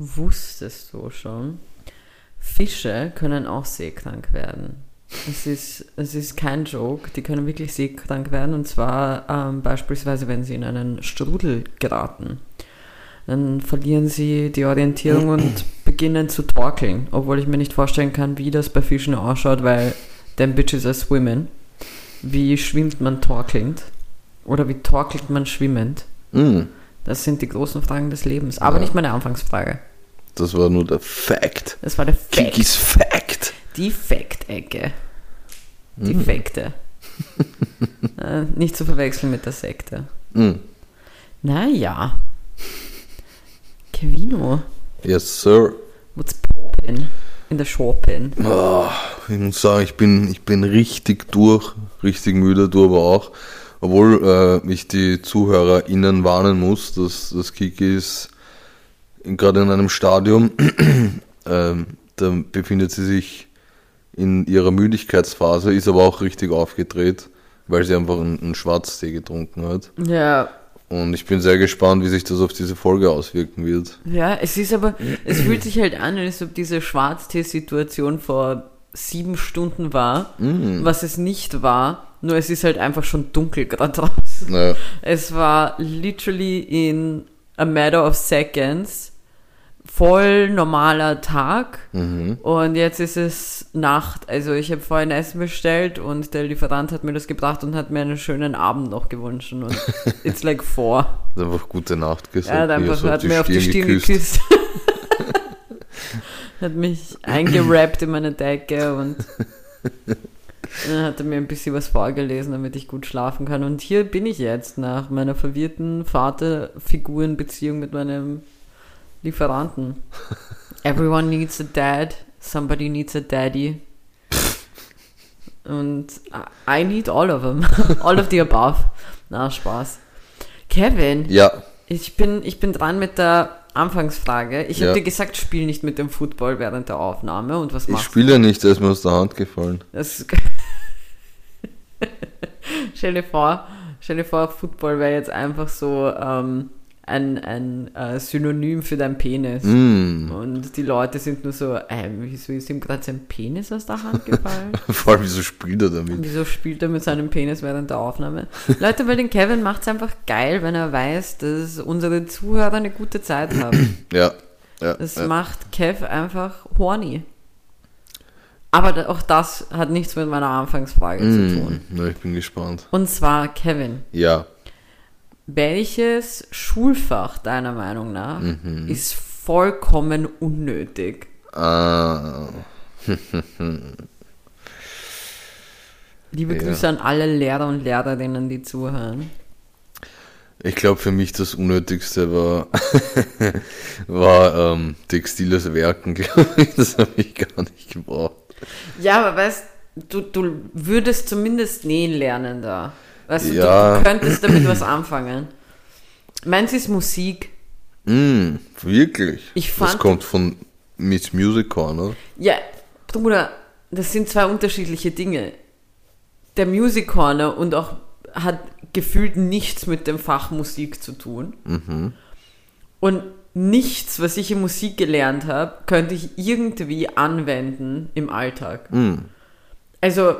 wusstest du schon, Fische können auch seekrank werden. Es ist, es ist kein Joke, die können wirklich seekrank werden und zwar ähm, beispielsweise, wenn sie in einen Strudel geraten. Dann verlieren sie die Orientierung und beginnen zu torkeln, obwohl ich mir nicht vorstellen kann, wie das bei Fischen ausschaut, weil them bitches are swimming. Wie schwimmt man torkelnd? Oder wie torkelt man schwimmend? Mm, Das sind die großen Fragen des Lebens. Aber Ja. nicht meine Anfangsfrage. Das war nur der Fact. Das war der Fact. Kikis Fact. Die Fact-Ecke. Die Mhm. Fakte. äh, nicht zu verwechseln mit der Sekte. Mm. Naja. Kevino, Yes, sir. what's poppin' in der Shopping? Oh, ich muss sagen, ich bin, ich bin richtig durch, richtig müde, du aber auch. Obwohl äh, ich die ZuhörerInnen warnen muss, dass das Kiki ist in- gerade in einem Stadium, ähm, da befindet sie sich in ihrer Müdigkeitsphase, ist aber auch richtig aufgedreht, weil sie einfach einen, einen Schwarztee getrunken hat. Ja, Und ich bin sehr gespannt, wie sich das auf diese Folge auswirken wird. ja, es ist aber, es fühlt sich halt an, als ob diese Schwarztee-Situation vor sieben Stunden war, Mm. was es nicht war, nur es ist halt einfach schon dunkel gerade draußen. Naja, Es war literally in a matter of seconds voll normaler Tag mhm. und jetzt ist es Nacht. Also ich habe vorhin Essen bestellt und der Lieferant hat mir das gebracht und hat mir einen schönen Abend noch gewünscht und it's like four. hat einfach gute Nacht gesagt. Er hat einfach hat mir auf die Stirn geküsst. hat mich eingerappt in meine Decke und dann hat er mir ein bisschen was vorgelesen, damit ich gut schlafen kann. Und hier bin ich jetzt nach meiner verwirrten Vater-Figuren-Beziehung mit meinem Lieferanten. Everyone needs a dad, somebody needs a daddy. Und I need all of them. all of the above. Na, Spaß. Kevin, Ja, ich bin, ich bin dran mit der Anfangsfrage. Ich Ja. habe dir gesagt, spiel nicht mit dem Football während der Aufnahme. Und was ich machst spiele ja nicht, der ist mir aus der Hand gefallen. das stell dir vor, stell dir vor, Football wäre jetzt einfach so ähm, ein, ein äh, Synonym für dein Penis. Mm. Und die Leute sind nur so, äh, wieso ist ihm gerade sein Penis aus der Hand gefallen? Vor allem, wieso spielt er damit? Wieso spielt er mit seinem Penis während der Aufnahme? Leute, weil den Kevin macht es einfach geil, wenn er weiß, dass unsere Zuhörer eine gute Zeit haben. Ja, ja, Das ja. macht Kev einfach horny. Aber auch das hat nichts mit meiner Anfangsfrage zu tun. Mm. Na, ich bin gespannt. Und zwar, Kevin, Ja, welches Schulfach deiner Meinung nach Mhm. ist vollkommen unnötig? ah, Liebe Ja. Grüße an alle Lehrer und Lehrerinnen, die zuhören. ich glaube für mich das Unnötigste war, war ähm, textiles Werken, glaube ich. Das habe ich gar nicht gebraucht. Ja, aber weißt du, du würdest zumindest nähen lernen da. Weißt du, Ja. du, könntest damit was anfangen. Meins ist Musik. Mm, wirklich? Ich das fand- kommt von Miss Music Corner. Ja, Bruder, das sind zwei unterschiedliche Dinge. Der Music Corner und auch hat gefühlt nichts mit dem Fach Musik zu tun. Und nichts, was ich in Musik gelernt habe, könnte ich irgendwie anwenden im Alltag. Mm. Also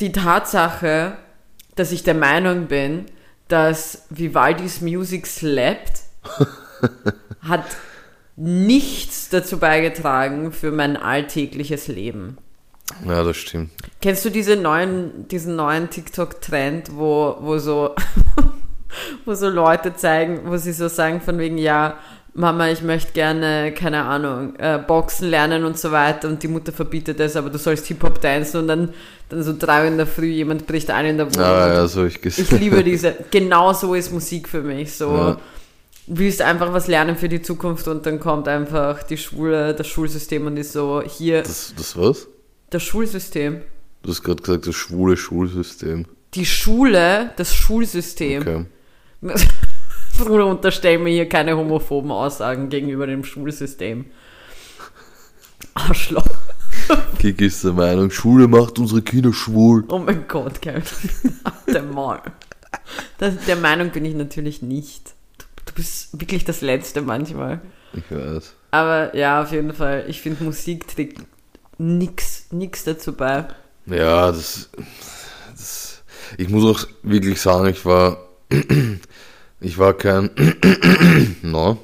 die Tatsache, dass ich der Meinung bin, dass Vivaldis Music slappt, hat nichts dazu beigetragen für mein alltägliches Leben. Ja, das stimmt. Kennst du diese neuen, diesen neuen TikTok-Trend, wo, wo so, wo so Leute zeigen, wo sie so sagen von wegen, ja, Mama, ich möchte gerne, keine Ahnung, äh, Boxen lernen und so weiter und die Mutter verbietet es, aber du sollst Hip-Hop tanzen und dann, dann so drei in der Früh, jemand bricht ein in der Wohnung. Ah, ja, so ich gesehen. ich liebe diese, genau so ist Musik für mich, so. Ja. Willst einfach was lernen für die Zukunft und dann kommt einfach die Schule, das Schulsystem und ist so, hier, Das, das was? das Schulsystem. Du hast gerade gesagt, das schwule Schulsystem. die Schule, das Schulsystem. Okay. Bruder, unterstell mir hier keine homophoben Aussagen gegenüber dem Schulsystem. Arschloch. Kiki ist der Meinung, Schule macht unsere Kinder schwul. Oh mein Gott, Kevin. Der Mal. Das, der Meinung bin ich natürlich nicht. Du, du bist wirklich das Letzte manchmal. Ich weiß. Aber ja, auf jeden Fall. Ich finde, Musik trägt nix, nix dazu bei. Ja, das, das. Ich muss auch wirklich sagen, ich war. Ich war kein. no.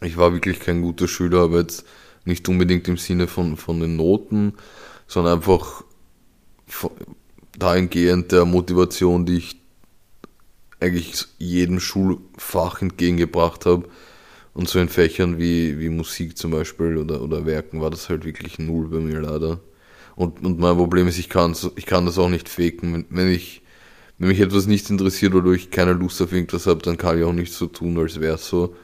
Ich war wirklich kein guter Schüler, aber jetzt nicht unbedingt im Sinne von, von den Noten, sondern einfach dahingehend der Motivation, die ich eigentlich jedem Schulfach entgegengebracht habe. Und so in Fächern wie, wie Musik zum Beispiel oder, oder Werken war das halt wirklich null bei mir leider. Und, und mein Problem ist, ich kann, ich kann das auch nicht faken. Wenn, wenn, ich, wenn mich etwas nicht interessiert oder ich keine Lust auf irgendwas habe, dann kann ich auch nicht so tun, als wäre es so.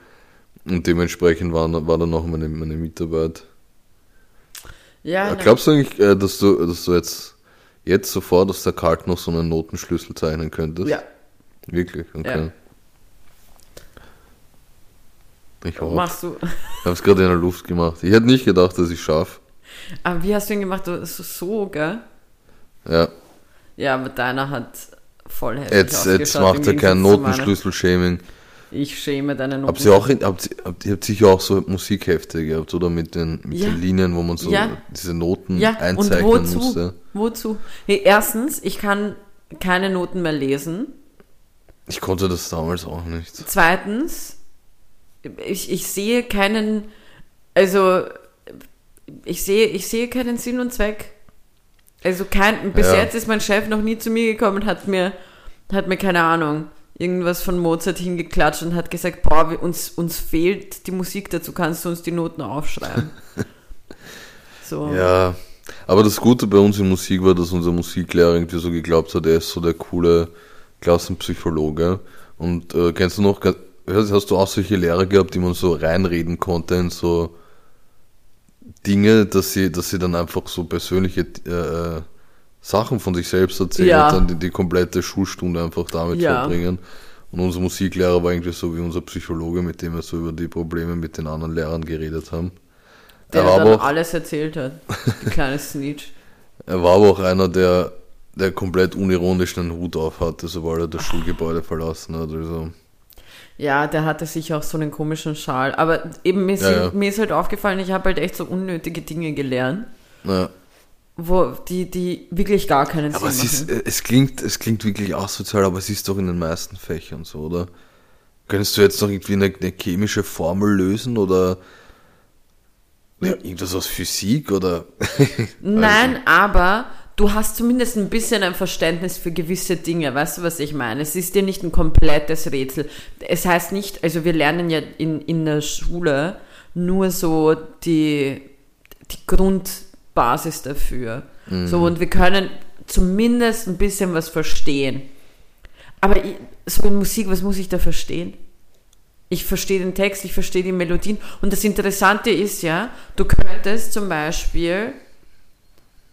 Und dementsprechend war, war dann auch meine, meine Mitarbeit. Ja, Ja, na- Glaubst du eigentlich, äh, dass du, dass du jetzt, jetzt sofort aus der Kalt noch so einen Notenschlüssel zeichnen könntest? ja. Wirklich? Okay. Ich hoffe. Machst du. Ich habe es gerade in der Luft gemacht. Ich hätte nicht gedacht, dass ich schaffe. Aber wie hast du ihn gemacht? So gell? Ja. Ja, aber deiner hat voll heftig Jetzt, jetzt macht er kein. Notenschlüssel-Shaming. Ich schäme deine Noten. Habt ihr auch, in- habt, habt, habt sicher auch so Musikhefte gehabt, oder? Mit den, mit Ja. den Linien, wo man so Ja. diese Noten Ja, und einzeichnen wozu? musste. Wozu? Hey, erstens, ich kann keine Noten mehr lesen. Ich konnte das damals auch nicht. Zweitens, ich, ich sehe keinen, also ich sehe, ich sehe keinen Sinn und Zweck. Also kein, bis Ja. jetzt ist mein Chef noch nie zu mir gekommen und hat mir, hat mir keine Ahnung, irgendwas von Mozart hingeklatscht und hat gesagt, boah, wir- uns, uns fehlt die Musik dazu, kannst du uns die Noten aufschreiben. so. Ja, aber das Gute bei uns in Musik war, dass unser Musiklehrer irgendwie so geglaubt hat, er ist so der coole Klassenpsychologe. Und äh, kennst du noch, hast hast du auch solche Lehrer gehabt, die man so reinreden konnte in so Dinge, dass sie, dass sie dann einfach so persönliche äh, äh, Sachen von sich selbst erzählen Ja. und dann die, die komplette Schulstunde einfach damit Ja. verbringen. Und unser Musiklehrer war irgendwie so wie unser Psychologe, mit dem wir so über die Probleme mit den anderen Lehrern geredet haben. Der er war dann aber auch alles erzählt hat. Die kleine Snitch. Er war aber auch einer, der, der komplett unironisch einen Hut auf hatte, sobald er das Schulgebäude verlassen hat. Also, Ja, der hatte sicher auch so einen komischen Schal. Aber eben mir, Ja, sind, ja. mir ist halt aufgefallen, ich habe halt echt so unnötige Dinge gelernt, na, wo die, die wirklich gar keinen aber es, Sinn ist, machen. äh, es, klingt, es klingt wirklich asozial, aber es ist doch in den meisten Fächern so, oder? Könntest du jetzt noch irgendwie eine, eine chemische Formel lösen oder ja, irgendwas aus Physik oder? Nein, aber du hast zumindest ein bisschen ein Verständnis für gewisse Dinge. Weißt du, was ich meine? Es ist dir nicht ein komplettes Rätsel. Es heißt nicht, also wir lernen ja in, in der Schule nur so die, die Grundbasis dafür. So, und wir können zumindest ein bisschen was verstehen. Aber ich, so in Musik, was muss ich da verstehen? Ich verstehe den Text, ich verstehe die Melodien. Und das Interessante ist ja, du könntest zum Beispiel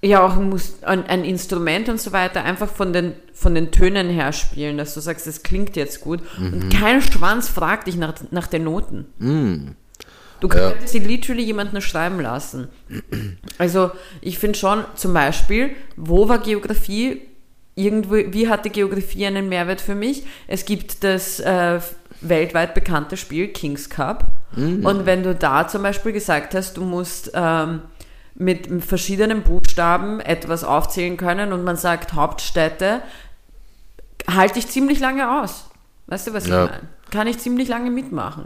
ja auch ein, ein, ein Instrument und so weiter einfach von den, von den Tönen her spielen, dass du sagst, das klingt jetzt gut. Und kein Schwanz fragt dich nach, nach den Noten. Du Ja. könntest sie literally jemanden schreiben lassen. Also ich finde schon zum Beispiel, wo war Geografie? Irgendwo, wie hatte Geografie einen Mehrwert für mich? Es gibt das äh, weltweit bekannte Spiel Kings Cup. Und wenn du da zum Beispiel gesagt hast, du musst ähm, mit verschiedenen Buchstaben etwas aufzählen können und man sagt Hauptstädte, halte ich ziemlich lange aus. Weißt du, was Ja. ich meine? Kann ich ziemlich lange mitmachen.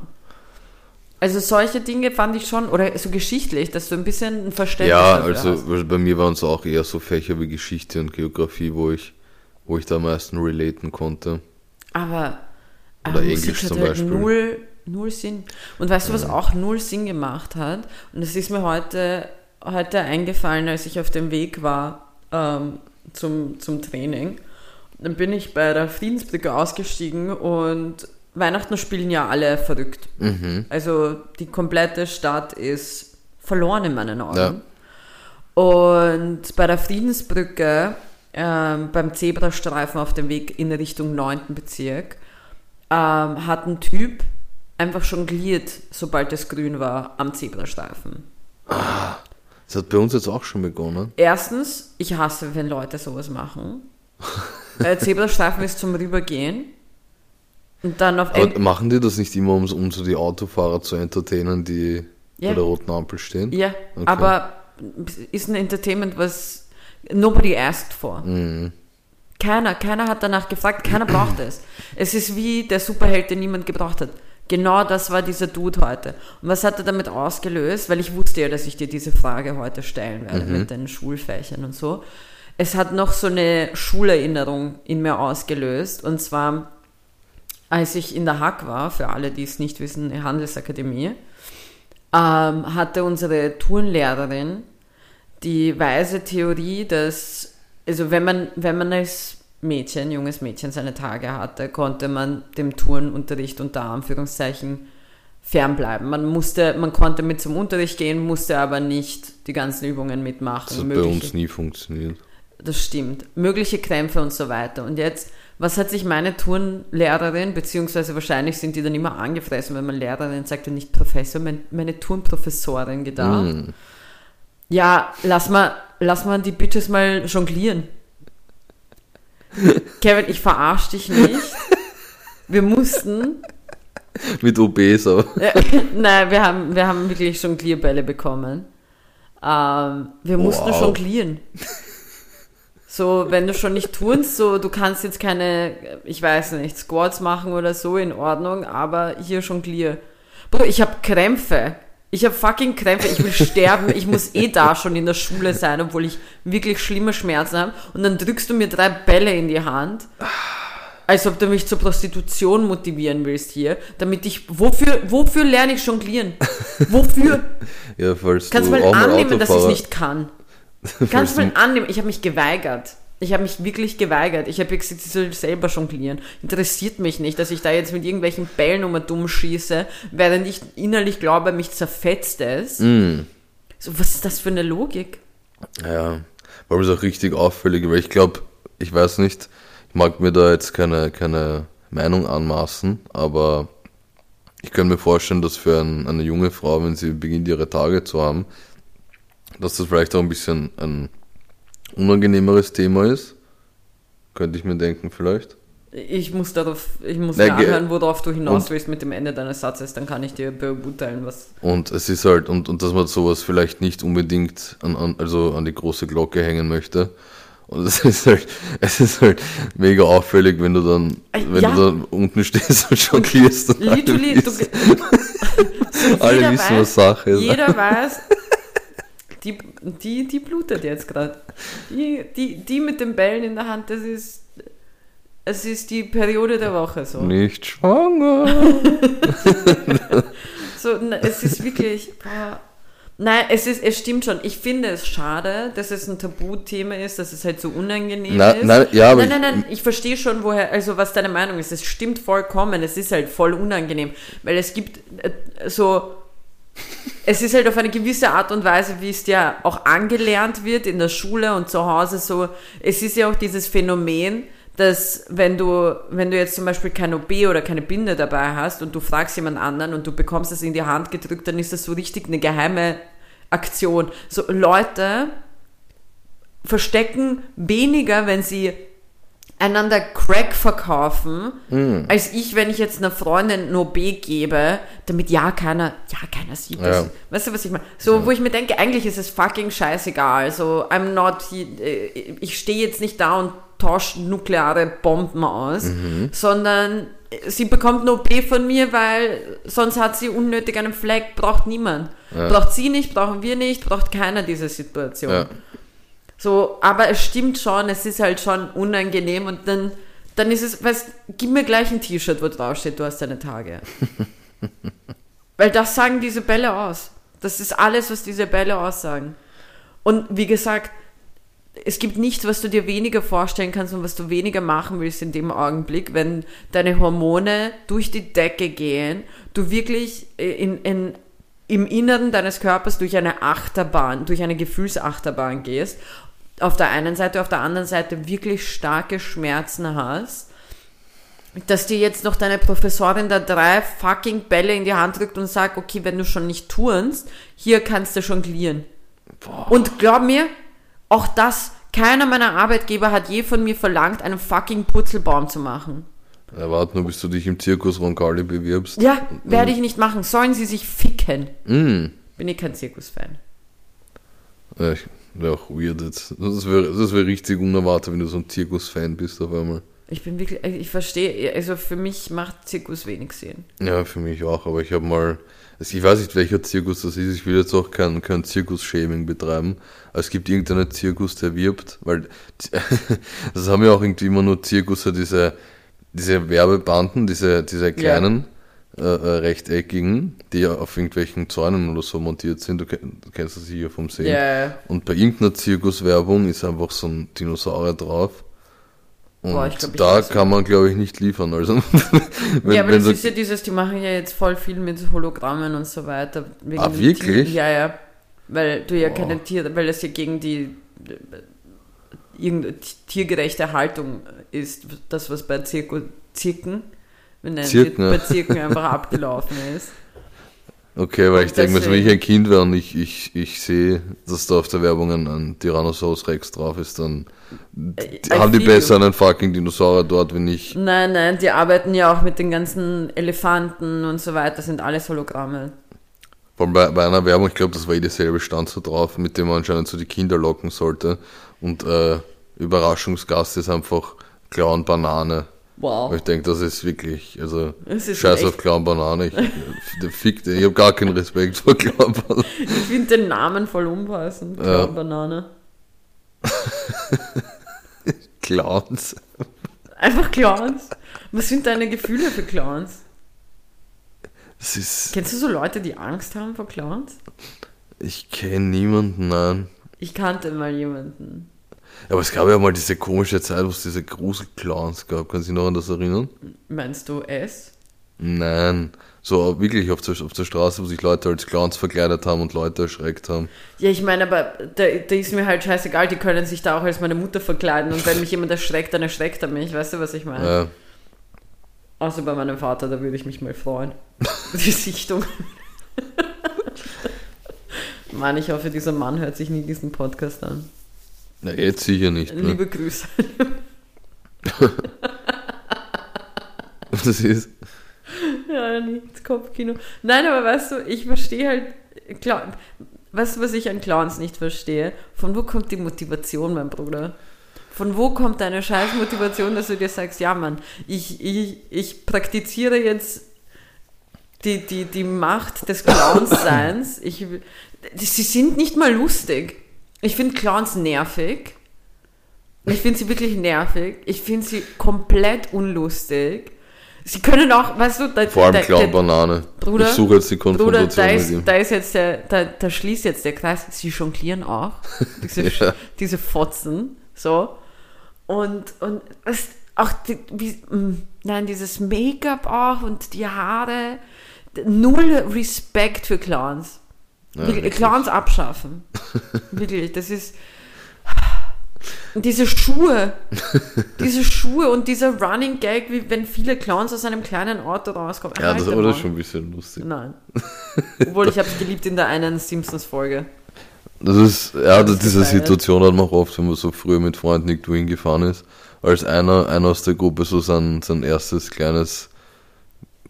Also solche Dinge fand ich schon, oder so geschichtlich, dass du ein bisschen ein Verständnis ja, also hast. bei mir waren es auch eher so Fächer wie Geschichte und Geografie, wo ich, wo ich da am meisten relaten konnte. Aber, Oder aber Englisch Musik hat zum halt Beispiel. null, null Sinn. Und weißt du, was auch null Sinn gemacht hat? Und das ist mir heute, heute eingefallen, als ich auf dem Weg war ähm, zum, zum Training. Dann bin ich bei der Friedensbrücke ausgestiegen und Weihnachten spielen ja alle verrückt. Mhm. Also die komplette Stadt ist verloren in meinen Augen. Ja. Und bei der Friedensbrücke, ähm, beim Zebrastreifen auf dem Weg in Richtung 9. Bezirk, ähm, hat ein Typ einfach jongliert, sobald es grün war, am Zebrastreifen. Das hat bei uns jetzt auch schon begonnen. Erstens, ich hasse, wenn Leute sowas machen. Der Zebrastreifen ist zum Rübergehen. Und dann auf Aber machen die das nicht immer, um, um so die Autofahrer zu entertainen, die Ja. bei der roten Ampel stehen? Ja, Okay. aber ist ein Entertainment, was nobody asked for. Mhm. Keiner, keiner hat danach gefragt, keiner braucht es. Es ist wie der Superheld, den niemand gebraucht hat. Genau das war dieser Dude heute. Und was hat er damit ausgelöst? Weil ich wusste ja, dass ich dir diese Frage heute stellen werde mit den Schulfächern und so. Es hat noch so eine Schulerinnerung in mir ausgelöst. Und zwar, als ich in der Hack war, für alle, die es nicht wissen, eine Handelsakademie, ähm, hatte unsere Turnlehrerin die weise Theorie, dass, also wenn man, wenn man als Mädchen, junges Mädchen seine Tage hatte, konnte man dem Turnunterricht unter Anführungszeichen fernbleiben. Man musste, man konnte mit zum Unterricht gehen, musste aber nicht die ganzen Übungen mitmachen. Das hat bei Mögliche- uns nie funktioniert. das stimmt. Mögliche Krämpfe und so weiter. Und jetzt, was hat sich meine Turnlehrerin, beziehungsweise wahrscheinlich sind die dann immer angefressen, wenn man Lehrerin sagt und nicht Professor, mein, meine Turnprofessorin gedacht. Mhm. Ja, lass mal, lass mal die Bitches mal jonglieren. Kevin, ich verarsch dich nicht. Wir mussten, Mit OBs, aber. nein, wir haben, wir haben wirklich Jonglierbälle bekommen. Ähm, wir mussten Wow. jonglieren. So, wenn du schon nicht turnst, so, du kannst jetzt keine, ich weiß nicht, Squats machen oder so, in Ordnung, aber hier jonglier. Bro, ich habe Krämpfe. Ich habe fucking Krämpfe, ich will sterben, ich muss eh da schon in der Schule sein, obwohl ich wirklich schlimme Schmerzen habe. Und dann drückst du mir drei Bälle in die Hand, als ob du mich zur Prostitution motivieren willst hier, damit ich, wofür, wofür lerne ich jonglieren? Wofür? Ja, falls Kannst du du mal annehmen, dass ich Autofahrer, nicht kann? Kannst du, mal annehmen, ich habe mich geweigert. Ich habe mich wirklich geweigert. Ich habe gesagt, ich soll selber jonglieren. Interessiert mich nicht, dass ich da jetzt mit irgendwelchen Bällen um dumm schieße, während ich innerlich glaube, mich zerfetzt es. Mm. So, was ist das für eine Logik? Ja, war es auch richtig auffällig, weil ich glaube, ich weiß nicht, ich mag mir da jetzt keine, keine Meinung anmaßen, aber ich kann mir vorstellen, dass für ein, eine junge Frau, wenn sie beginnt, ihre Tage zu haben, dass das vielleicht auch ein bisschen ein unangenehmeres Thema ist. Könnte ich mir denken, vielleicht. Ich muss darauf, ich muss Na, mir anhören, worauf du hinaus willst mit dem Ende deines Satzes, dann kann ich dir beurteilen, was. Und es ist halt, und, und dass man sowas vielleicht nicht unbedingt an, an, also an die große Glocke hängen möchte. Und es ist halt, es ist halt mega auffällig, wenn du dann, Äh, wenn ja. du dann unten stehst und schockierst. Und alle Literally, du, wissen, so alle wissen, was weiß- Sache ist. Jeder weiß, die, die, die blutet jetzt gerade. Die, die, die mit den Bällen in der Hand, das ist, es ist die Periode der Woche so. Nicht schwanger. so na, es ist wirklich, boah. Nein, es, ist, es stimmt schon. Ich finde es schade, dass es ein Tabuthema ist, dass es halt so unangenehm Na, ist. nein, ja, nein, nein, nein, ich verstehe schon, woher, also was deine Meinung ist. Es stimmt vollkommen, es ist halt voll unangenehm, weil es gibt äh, so, es ist halt auf eine gewisse Art und Weise, wie es dir auch angelernt wird in der Schule und zu Hause so, es ist ja auch dieses Phänomen, dass wenn du, wenn du jetzt zum Beispiel kein OB oder keine Binde dabei hast und du fragst jemand anderen und du bekommst es in die Hand gedrückt, dann ist das so richtig eine geheime Aktion. So Leute verstecken weniger, wenn sie einander Crack verkaufen, als ich, wenn ich jetzt einer Freundin ein OB gebe, damit ja keiner, ja keiner sieht das. Ja. Weißt du, was ich meine? So, wo ich mir denke, eigentlich ist es fucking scheißegal. So, I'm not, äh, ich stehe jetzt nicht da und tausche nukleare Bomben aus, sondern sie bekommt ein OB von mir, weil sonst hat sie unnötig einen Fleck, braucht niemand. Braucht sie nicht, brauchen wir nicht, braucht keiner diese Situation. So, aber es stimmt schon, es ist halt schon unangenehm und dann, dann ist es, weißt, gib mir gleich ein T-Shirt, wo drauf steht, du hast deine Tage. Weil das sagen diese Bälle aus. Das ist alles, was diese Bälle aussagen. Und wie gesagt, es gibt nichts, was du dir weniger vorstellen kannst und was du weniger machen willst in dem Augenblick, wenn deine Hormone durch die Decke gehen, du wirklich in, in, im Inneren deines Körpers durch eine Achterbahn, durch eine Gefühlsachterbahn gehst, auf der einen Seite, auf der anderen Seite wirklich starke Schmerzen hast, dass dir jetzt noch deine Professorin da drei fucking Bälle in die Hand drückt und sagt, okay, wenn du schon nicht turnst, hier kannst du jonglieren. Und glaub mir, auch das, keiner meiner Arbeitgeber hat je von mir verlangt, einen fucking Purzelbaum zu machen. Ja, warte nur, bis du dich im Zirkus Roncalli bewirbst. Ja, werde ich nicht machen. Sollen sie sich ficken? Mm. Bin ich kein Zirkusfan. Ja, ich- wäre auch weird jetzt. Das wäre das wär richtig unerwartet, wenn du so ein Zirkus-Fan bist auf einmal. Ich bin wirklich, ich verstehe, also für mich macht Zirkus wenig Sinn. Ja, für mich auch, aber ich habe mal, also ich weiß nicht, welcher Zirkus das ist, ich will jetzt auch kein, kein Zirkus-Shaming betreiben, aber es gibt irgendeinen Zirkus, der wirbt, weil das haben ja auch irgendwie immer nur Zirkusse, diese, diese Werbebanden, diese, diese kleinen, äh, äh, rechteckigen, die ja auf irgendwelchen Zäunen oder so montiert sind, du, kenn- du kennst das sicher vom Sehen. Ja, Und bei irgendeiner Zirkuswerbung ist einfach so ein Dinosaurier drauf. Und Boah, glaub, da kann man, glaube ich, nicht liefern. Also, wenn, ja, aber das ist ja dieses, die machen ja jetzt voll viel mit Hologrammen und so weiter. Ah, wirklich? Tieren. Ja, ja. Weil du ja Boah. keine Tiere, weil das ja gegen die irgendeine tiergerechte Haltung ist, das was bei Zirku, Zirken, wir nennen Zirken, sie ja. bei Zirken einfach abgelaufen ist. Okay, weil ich denke wenn ich ein Kind wäre und ich, ich, ich sehe, dass da auf der Werbung ein, ein Tyrannosaurus Rex drauf ist, dann Äh, die, I haben die besser einen fucking Dinosaurier dort, wenn ich. Nein, nein, die arbeiten ja auch mit den ganzen Elefanten und so weiter, sind alles Hologramme. Vor allem bei, bei einer Werbung, ich glaube, das war eh dieselbe stand so drauf, mit dem man anscheinend so die Kinder locken sollte. Und äh, Überraschungsgast ist einfach Clown Banane. Wow. Ich denke, das ist wirklich, also ist scheiß echt- auf Clown Banane. Ich, der fickt, ich habe gar keinen Respekt vor Clown Banane. Ich finde den Namen voll unpassend. Ja. Banane. Clowns. Einfach Clowns. Was sind deine Gefühle für Clowns? Das ist, Kennst du so Leute, die Angst haben vor Clowns? ich kenne niemanden, nein. Ich kannte mal jemanden. Aber es gab ja mal diese komische Zeit, wo es diese Gruselclowns gab. Kannst du dich noch an das erinnern? Meinst du es? Nein. So wirklich auf der, auf der Straße, wo sich Leute als Clowns verkleidet haben und Leute erschreckt haben. Ja, ich meine, aber da, da ist mir halt scheißegal, die können sich da auch als meine Mutter verkleiden und wenn mich jemand erschreckt, dann erschreckt er mich. Weißt du, was ich meine? Äh, Außer bei meinem Vater, da würde ich mich mal freuen. Die Sichtung. Mann, ich hoffe, dieser Mann hört sich nie diesen Podcast an. Na, jetzt sicher nicht. Ne? Liebe Grüße. Das ist. Ja, nicht Kopfkino. Nein, aber weißt du, ich verstehe halt, klar, weißt du, was ich an Clowns nicht verstehe? Von wo kommt die Motivation, mein Bruder? Von wo kommt deine scheiß Motivation, dass du dir sagst, ja Mann, ich, ich, ich praktiziere jetzt die, die, die Macht des Clowns-Seins. Ich, sie sind nicht mal lustig. Ich finde Clowns nervig. Ich finde sie wirklich nervig. Ich finde sie komplett unlustig. Sie können auch, weißt du, da, Vor allem da, Clown da, Banane. Bruder, ich suche jetzt die Bruder, Konfrontation da mit ist, ihm. da ist jetzt der, da, da schließt jetzt der Kreis. Sie jonglieren auch. Diese, Ja. diese Fotzen. So. Und, und was, auch, die, wie, mh, nein, dieses Make-up auch und die Haare. Null Respekt für Clowns. Ja, Wirklich. Clowns abschaffen. Wirklich, das ist. Und diese Schuhe, diese Schuhe und dieser Running Gag, wie wenn viele Clowns aus einem kleinen Auto rauskommen. Ja, das Mann. schon ein bisschen lustig. Nein. Obwohl, ich habe es geliebt in der einen Simpsons-Folge. Das ist, ja, Das ist diese gefeiert. Situation hat man auch oft, wenn man so früher mit Freunden irgendwo hingefahren ist, als einer, einer aus der Gruppe so sein, sein erstes kleines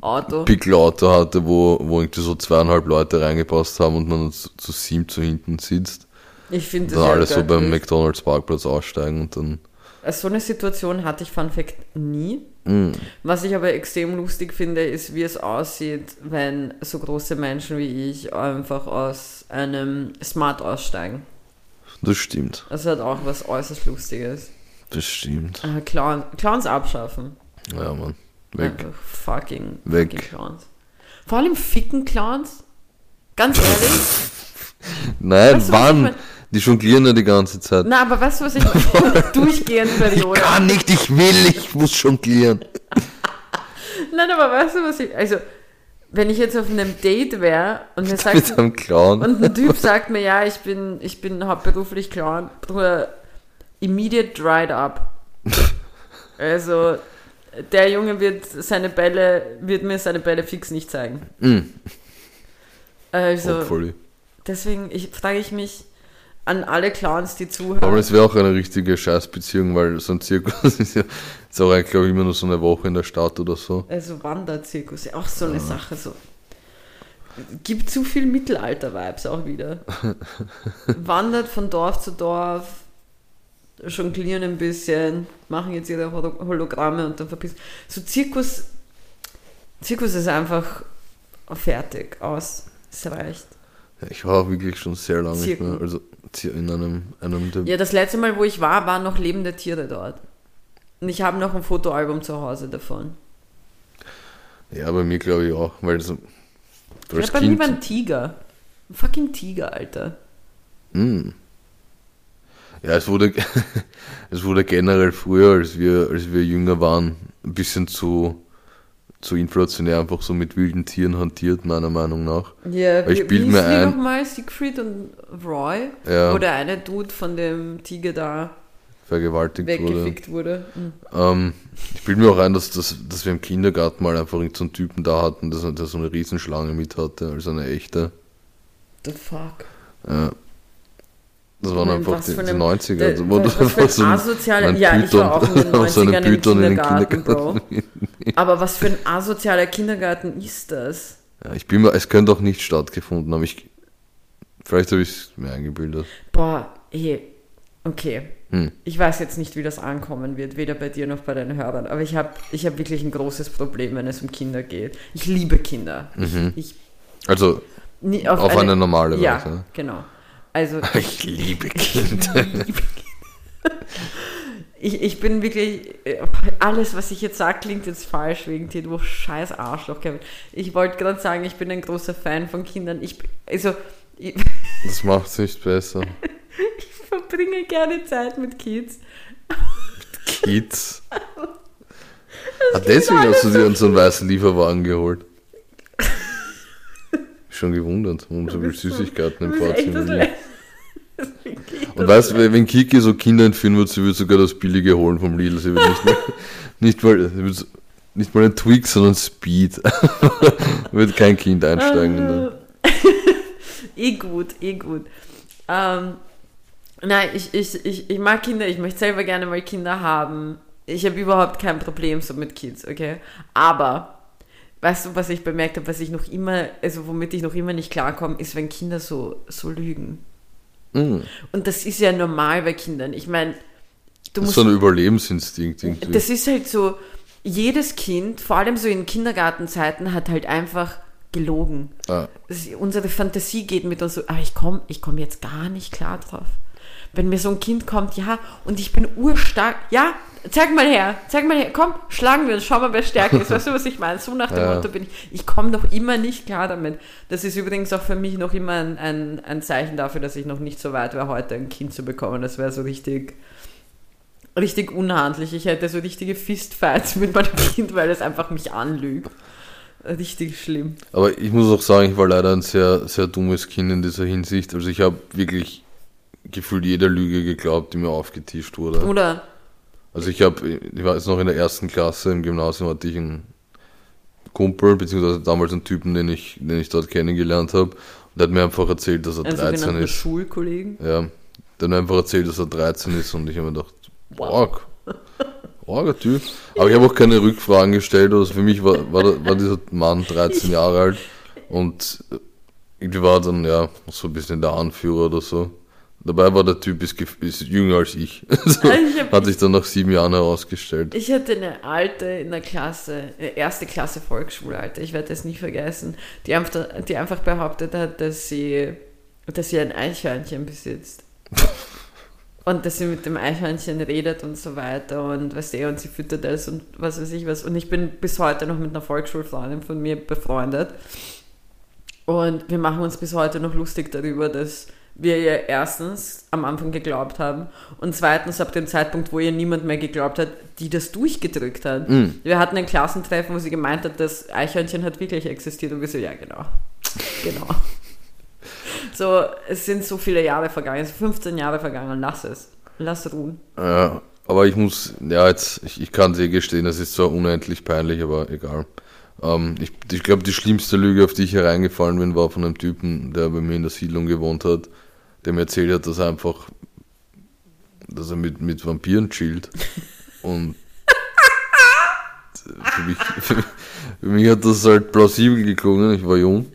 Auto. Pickelauto hatte, wo, wo irgendwie so zweieinhalb Leute reingepasst haben und man zu, zu sieben zu hinten sitzt. Ich finde Dann das alle ja so beim. McDonalds Parkplatz aussteigen und dann. Also So eine Situation hatte ich Fun Fact nie. Mm, Was ich aber extrem lustig finde, ist, wie es aussieht, wenn so große Menschen wie ich einfach aus einem Smart aussteigen. das stimmt. Das hat auch was äußerst Lustiges. Das stimmt. Äh, Clown, Clowns abschaffen. Ja, Mann. Weg. Fucking, Weg. fucking Clowns. Vor allem ficken Clowns. Ganz ehrlich. Nein, Weißt du, ich wann? mein? Die jonglieren ja die ganze Zeit. Na, aber weißt du, was ich? Durchgehend Ich Periode. kann nicht, ich will, ich muss jonglieren. Nein, aber weißt du, was ich. Also, wenn ich jetzt auf einem Date wäre und mir sagt. Mit einem Clown. Und ein Typ sagt mir, ja, ich bin, ich bin hauptberuflich Clown. Bruder, immediate dried up. Also, der Junge wird seine Bälle, wird mir seine Bälle fix nicht zeigen. Mm, Also, hopefully. deswegen ich, frage ich mich, an alle Clowns, die Aber zuhören. es wäre auch eine richtige Scheißbeziehung, weil so ein Zirkus ist ja ist auch eigentlich, glaube ich, immer nur so eine Woche in der Stadt oder so. Also Wanderzirkus, ja auch so eine Sache. So. Gibt zu viel Mittelalter-Vibes auch wieder. Wandert von Dorf zu Dorf, jonglieren ein bisschen, machen jetzt ihre Holo- Hologramme und dann verpissen. So Zirkus, Zirkus ist einfach fertig, aus. Es reicht. Ja, ich war auch wirklich schon sehr lange nicht mehr. Also in einem, einem der Ja, das letzte Mal, wo ich war, waren noch lebende Tiere dort. Und ich habe noch ein Fotoalbum zu Hause davon. Ja, bei mir glaube ich auch, weil so, Ja, als bei mir war ein Tiger. Ein fucking Tiger, Alter. Mm. Ja, es wurde, es wurde generell früher, als wir, als wir jünger waren, ein bisschen zu, zu inflationär einfach so mit wilden Tieren hantiert, meiner Meinung nach. Ja, Weil ich wie, wie mir ein- nochmal? Siegfried und Roy? Ja, Wo der eine Dude von dem Tiger da vergewaltigt wurde. weggefickt wurde. Mhm. Ähm, ich bilde mir auch ein, dass, dass, dass wir im Kindergarten mal einfach so einen Typen da hatten, der so eine Riesenschlange mit hatte, also eine echte. The fuck? Ja. Das waren In einfach was die, für die einem- 90er. Der, also, wo du was einfach ein so ein- asozialer... ein Ja, ich war auch in den Python- so einen 90ern im Python in den Kindergarten, Bro. Kindergarten. Aber was für ein asozialer Kindergarten ist das? Ja, ich bin mir, es könnte auch nicht stattgefunden haben. Ich, vielleicht habe ich es mir eingebildet. Boah, ey, okay. Hm. Ich weiß jetzt nicht, wie das ankommen wird, weder bei dir noch bei deinen Hörern, aber ich habe ich hab wirklich ein großes Problem, wenn es um Kinder geht. Ich liebe Kinder. Mhm. Ich, Also nie, auf, eine, normale Ja, Weise. genau. Also Ich liebe Kinder. ich, ich bin wirklich, äh, alles, was ich jetzt sage, klingt jetzt falsch wegen dir, du scheiß Arschloch, Kevin. Ich wollte gerade sagen, ich bin ein großer Fan von Kindern. Ich, also, ich, Das macht es nicht besser. ich verbringe gerne Zeit mit Kids. Kids. Ah, deswegen hast du dir einen weißen Lieferwagen geholt. Schon gewundert, warum so viel Süßigkeiten im Vorzimmer liegen. Le- das ist wirklich Und weißt du, wenn Kiki so Kinder entführen wird, sie wird sogar das Billige holen vom Lidl. Sie wird nicht mal, nicht mal, nicht mal ein Twix, sondern Speed. wird kein Kind einsteigen. in den- eh gut, eh gut. Ähm, nein, ich, ich, ich, ich mag Kinder, ich möchte selber gerne mal Kinder haben. Ich habe überhaupt kein Problem so mit Kids, okay? Aber, weißt du, was ich bemerkt habe, was ich noch immer, also womit ich noch immer nicht klarkomme, ist, wenn Kinder so, so lügen. Mm. Und das ist ja normal bei Kindern. Ich meine, du Das ist musst so ein Überlebensinstinkt irgendwie. das ist halt so, jedes Kind, vor allem so in Kindergartenzeiten, hat halt einfach gelogen. ah, Das, unsere Fantasie geht mit uns so, aber ich komme ich komm jetzt gar nicht klar drauf. Wenn mir so ein Kind kommt, ja, und ich bin urstark, ja, zeig mal her, zeig mal her, komm, schlagen wir uns, schau mal, wer stärker ist. Weißt du, was ich meine? So nach dem Ja. Motto bin ich, ich komme noch immer nicht klar damit. Das ist übrigens auch für mich noch immer ein, ein, ein Zeichen dafür, dass ich noch nicht so weit wäre, heute ein Kind zu bekommen. Das wäre so richtig, richtig unhandlich. Ich hätte so richtige Fistfights mit meinem Kind, weil es einfach mich anlügt. Richtig schlimm. aber ich muss auch sagen, ich war leider ein sehr, sehr dummes Kind in dieser Hinsicht. Also ich habe wirklich gefühlt jeder Lüge geglaubt, die mir aufgetischt wurde. Oder Also ich habe, ich war jetzt noch in der ersten Klasse im Gymnasium, hatte ich einen Kumpel, beziehungsweise damals einen Typen, den ich, den ich dort kennengelernt habe. Und der hat mir einfach erzählt, dass er ein 13 sogenannter ist. Schulkollegen. Ja, der hat mir einfach erzählt, dass er 13 ist und ich habe mir gedacht, Wow. Orger Typ. Aber ich habe auch keine Rückfragen gestellt. Also für mich war, war, war dieser Mann 13 Jahre alt und irgendwie war dann ja so ein bisschen der Anführer oder so. Dabei war der Typ ist, ist jünger als ich. so, Ah, ich hab- hat sich dann nach sieben Jahren herausgestellt. Ich hatte eine alte in der Klasse, erste Klasse Volksschule, Alter, ich werde das nie vergessen, die einfach, die einfach behauptet hat, dass sie, dass sie ein Eichhörnchen besitzt. Und dass sie mit dem Eichhörnchen redet und so weiter und was der und sie füttert das und was weiß ich was. Und ich bin bis heute noch mit einer Volksschulfreundin von mir befreundet. Und wir machen uns bis heute noch lustig darüber, dass wir ihr erstens am Anfang geglaubt haben und zweitens ab dem Zeitpunkt, wo ihr niemand mehr geglaubt hat, die das durchgedrückt hat. Mm. Wir hatten ein Klassentreffen, wo sie gemeint hat, das Eichhörnchen hat wirklich existiert und wir so, ja genau, genau. So, es sind so viele Jahre vergangen, es sind 15 Jahre vergangen, lass es, lass ruhen. Ja, aber ich muss, ja, jetzt, ich, ich kann es eh gestehen, es ist zwar unendlich peinlich, aber egal. Ähm, ich ich glaube, die schlimmste Lüge, auf die ich hereingefallen bin, war von einem Typen, der bei mir in der Siedlung gewohnt hat. Der mir erzählt hat, dass er einfach, dass er mit, mit Vampiren chillt. Und für mich, für, für mich hat das halt plausibel geklungen, ich war jung.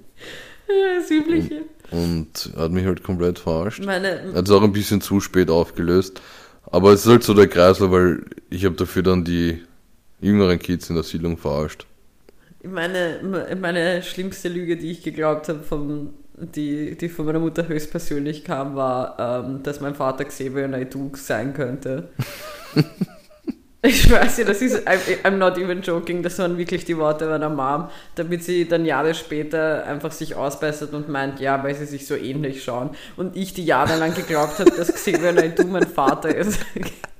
Das Übliche. Und hat mich halt komplett verarscht. Meine, Hat es auch ein bisschen zu spät aufgelöst. Aber es ist halt so der Kreisler, weil ich habe dafür dann die jüngeren Kids in der Siedlung verarscht. meine, meine schlimmste Lüge, die ich geglaubt habe, von, die, die von meiner Mutter höchstpersönlich kam, war, ähm, dass mein Vater Xavier Naidoo sein könnte. Ich weiß ja, das ist, I'm, I'm not even joking, das waren wirklich die Worte meiner Mom, damit sie dann Jahre später einfach sich ausbessert und meint, ja, weil sie sich so ähnlich schauen. Und ich, die jahrelang geglaubt habe, dass Xavier Naidoo mein Vater ist.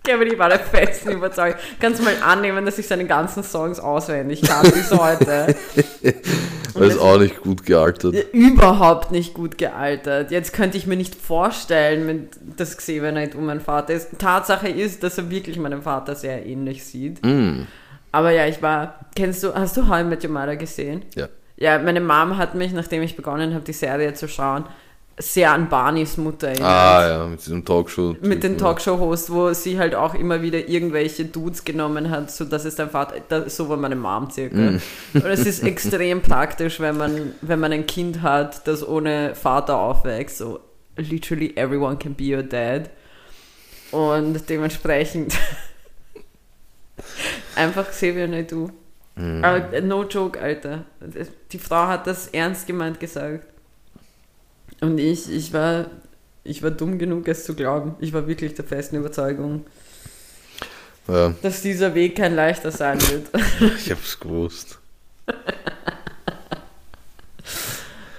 Kevin, ich war der festen Überzeugung. Kannst du mal annehmen, dass ich seine ganzen Songs auswendig kann bis heute. Weil es das- auch nicht gut gealtert. Überhaupt nicht gut gealtert. Jetzt könnte ich mir nicht vorstellen, wenn das Xavier Naidoo mein Vater ist. Tatsache ist, dass er wirklich meinem Vater sehr ähnlich sieht. Mm, Aber ja, ich war. Kennst du, hast du How I Met Your Mother gesehen? ja. Ja, meine Mom hat mich, nachdem ich begonnen habe, die Serie zu schauen, sehr an Barneys Mutter erinnert. Ah ja, mit diesem Talkshow. Mit den Talkshow-Hosts, wo sie halt auch immer wieder irgendwelche Dudes genommen hat, so dass es dein Vater, da, so war meine Mom circa. Mm. Und es ist extrem praktisch, wenn man, wenn man ein Kind hat, das ohne Vater aufwächst. So, literally everyone can be your dad. Und dementsprechend einfach Xavier Naidoo. Mm. No joke, Alter. Die Frau hat das ernst gemeint gesagt. Und ich, ich war, ich war dumm genug, es zu glauben. Ich war wirklich der festen Überzeugung, Ja, dass dieser Weg kein leichter sein wird. ich hab's gewusst.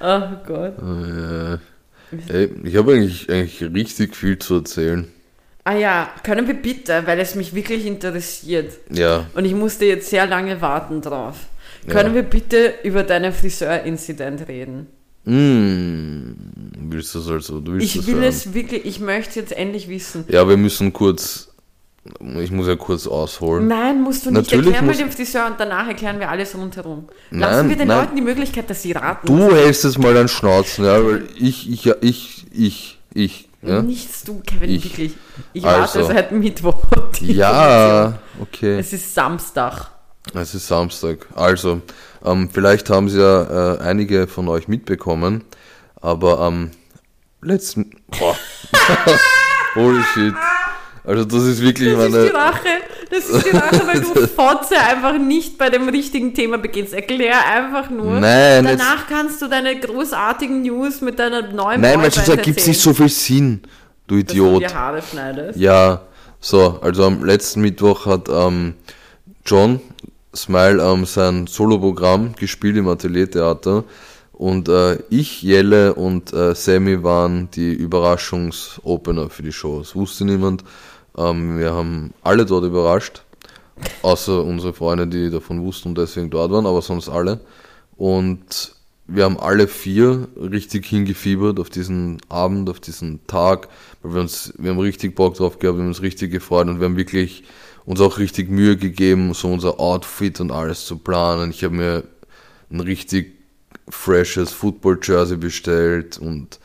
Oh Gott. Äh, ey, ich habe eigentlich, eigentlich richtig viel zu erzählen. Ah ja, können wir bitte, weil es mich wirklich interessiert. Ja, Und ich musste jetzt sehr lange warten drauf. Ja. Können wir bitte über deinen Friseur-Incident reden? Mm, willst du das also? Du willst Ich will hören? es wirklich, ich möchte es jetzt endlich wissen. Ja, wir müssen kurz. Ich muss ja kurz ausholen. Nein, musst du nicht. Natürlich Erklär mal den Friseur und danach erklären wir alles rundherum. Lassen Nein, wir den nein. Leuten die Möglichkeit, dass sie raten. Du hältst es mal an Schnauzen, ja, weil ich, ich, ja, ich, ich, ich, ja. Nichts du, Kevin, Ich. wirklich. Ich Also. warte seit Mittwoch. Ja, okay. Es ist Samstag. Es ist Samstag. Also, ähm, vielleicht haben sie ja äh, einige von euch mitbekommen, aber am letzten. Boah. Holy shit. Also, das ist wirklich Das ist die meine. Rache. Das ist die Rache, weil du Fotze einfach nicht bei dem richtigen Thema beginnst. Erklär einfach nur. Nein, Danach kannst du deine großartigen News mit deiner neuen Nein, weil sonst ergibt es nicht so viel Sinn, du dass du Idiot. dir Haare schneidest. Ja, so, also am letzten Mittwoch hat ähm, John Smile ähm, sein Soloprogramm gespielt im Ateliertheater und äh, ich, Jelle und äh, Sammy waren die Überraschungsopener für die Show. Das wusste niemand. Ähm, wir haben alle dort überrascht, außer unsere Freunde, die davon wussten und deswegen dort waren, aber sonst alle. Und wir haben alle vier richtig hingefiebert auf diesen Abend, auf diesen Tag, weil wir uns, wir haben richtig Bock drauf gehabt, wir haben uns richtig gefreut und wir haben wirklich uns auch richtig Mühe gegeben, so unser Outfit und alles zu planen. Ich habe mir ein richtig freshes Football-Jersey bestellt und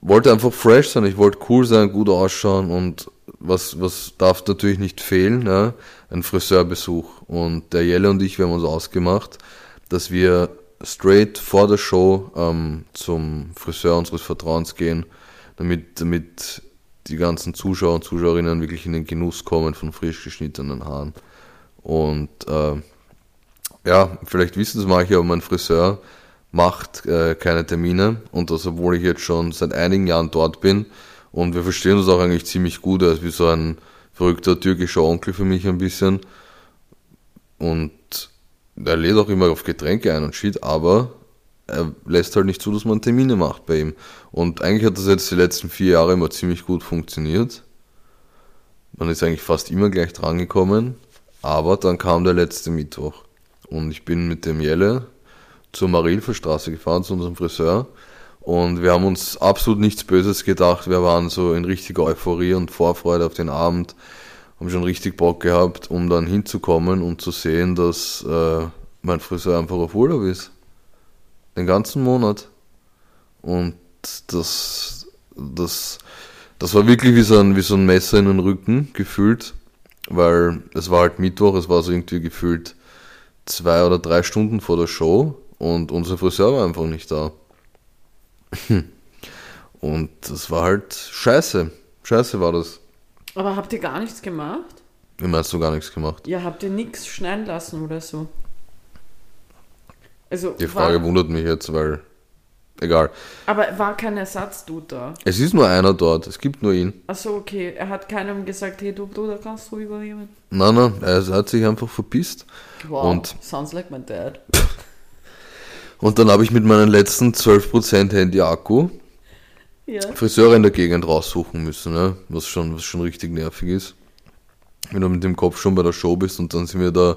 wollte einfach fresh sein, ich wollte cool sein, gut ausschauen und was, was darf natürlich nicht fehlen, ne? ein Friseurbesuch. Und der Jelle und ich, wir haben uns ausgemacht, dass wir straight vor der Show ähm, zum Friseur unseres Vertrauens gehen, damit, damit die ganzen Zuschauer und Zuschauerinnen wirklich in den Genuss kommen von frisch geschnittenen Haaren. Und äh, ja, vielleicht wissen es manche, aber mein Friseur macht äh, keine Termine. Und das, obwohl ich jetzt schon seit einigen Jahren dort bin. Und wir verstehen uns auch eigentlich ziemlich gut, er ist wie so ein verrückter türkischer Onkel für mich ein bisschen. Und er lädt auch immer auf Getränke ein und shit, aber er lässt halt nicht zu, dass man Termine macht bei ihm. Und eigentlich hat das jetzt die letzten vier Jahre immer ziemlich gut funktioniert. Man ist eigentlich fast immer gleich drangekommen, aber dann kam der letzte Mittwoch. Und ich bin mit dem Jelle zur Marilferstraße gefahren, zu unserem Friseur. Und wir haben uns absolut nichts Böses gedacht. Wir waren so in richtiger Euphorie und Vorfreude auf den Abend. Haben schon richtig Bock gehabt, um dann hinzukommen und zu sehen, dass äh, mein Friseur einfach auf Urlaub ist. Den ganzen Monat. Und das das, das war wirklich wie so, ein, wie so ein Messer in den Rücken gefühlt, weil es war halt Mittwoch, es war so irgendwie gefühlt zwei oder drei Stunden vor der Show und unser Friseur war einfach nicht da. Und das war halt scheiße. Scheiße war das. Aber habt ihr gar nichts gemacht? Wie meinst du gar nichts gemacht? Ja, habt ihr nichts schneiden lassen oder so? Also, Die Frage war, wundert mich jetzt, weil. Egal. aber war kein Ersatzdude da? Es ist nur einer dort, es gibt nur ihn. Achso, okay. Er hat keinem gesagt, hey du Bruder, kannst du übernehmen? Nein, nein, er hat sich einfach verpisst. Wow, Und- sounds like my dad. Und dann habe ich mit meinen letzten 12% Handy-Akku Ja. Friseure in der Gegend raussuchen müssen, ne? was, schon, was schon richtig nervig ist. Wenn du mit dem Kopf schon bei der Show bist und dann sind wir da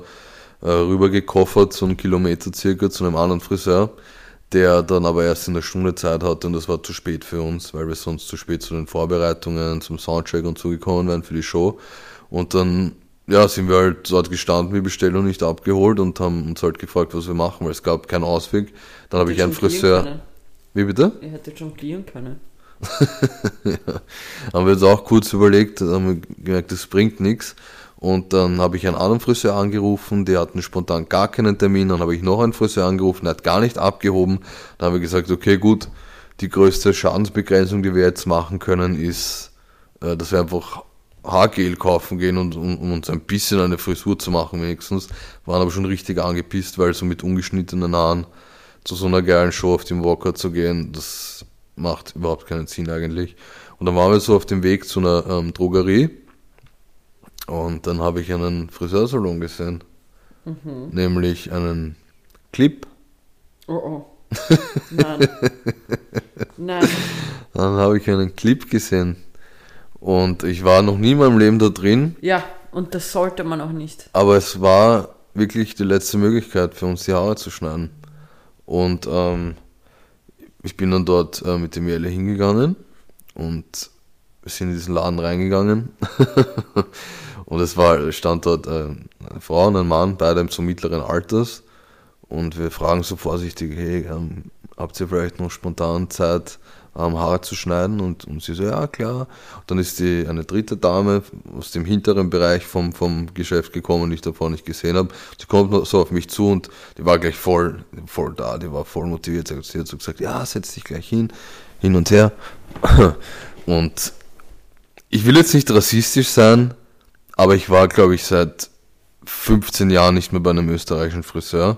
äh, rüber gekoffert, so einen Kilometer circa zu einem anderen Friseur, der dann aber erst in der Stunde Zeit hatte und das war zu spät für uns, weil wir sonst zu spät zu den Vorbereitungen, zum Soundcheck und so gekommen wären für die Show. Und dann ja, sind wir halt dort gestanden, die Bestellung nicht abgeholt und haben uns halt gefragt, was wir machen, weil es gab keinen Ausweg. Dann habe ich einen Friseur. Wie bitte? Ihr hättet jonglieren können. Haben wir jetzt auch kurz überlegt, haben wir gemerkt, das bringt nichts. Und dann habe ich einen anderen Friseur angerufen, die hatten spontan gar keinen Termin. Dann habe ich noch einen Friseur angerufen, der hat gar nicht abgehoben. Dann haben wir gesagt, okay, gut, die größte Schadensbegrenzung, die wir jetzt machen können, ist, äh, dass wir einfach Haargel kaufen gehen und um, um uns ein bisschen eine Frisur zu machen wenigstens. Waren aber schon richtig angepisst, weil so mit ungeschnittenen Haaren zu so einer geilen Show auf dem Walker zu gehen, das macht überhaupt keinen Sinn eigentlich. Und dann waren wir so auf dem Weg zu einer ähm, Drogerie und dann habe ich einen Friseursalon gesehen, nämlich einen Clip. Oh oh. Nein. Nein. Dann habe ich einen Clip gesehen und ich war noch nie in meinem Leben da drin, Ja, und das sollte man auch nicht. aber es war wirklich die letzte Möglichkeit für uns die Haare zu schneiden. Und ähm, ich bin dann dort äh, mit dem Jelle hingegangen und wir sind in diesen Laden reingegangen und es war, stand dort äh, eine Frau und ein Mann, beide so mittleren Alters und wir fragen so vorsichtig, hey, ähm, habt ihr vielleicht noch spontan Zeit, ähm, Haare zu schneiden? Und, und sie so, ja klar. Und dann ist die eine dritte Dame aus dem hinteren Bereich vom, vom Geschäft gekommen, die ich davor nicht gesehen habe. Sie kommt so auf mich zu und die war gleich voll, voll da, die war voll motiviert. Sie hat so gesagt, ja, setz dich gleich hin, hin und her. Und ich will jetzt nicht rassistisch sein, aber ich war, glaube ich, seit 15 Jahren nicht mehr bei einem österreichischen Friseur.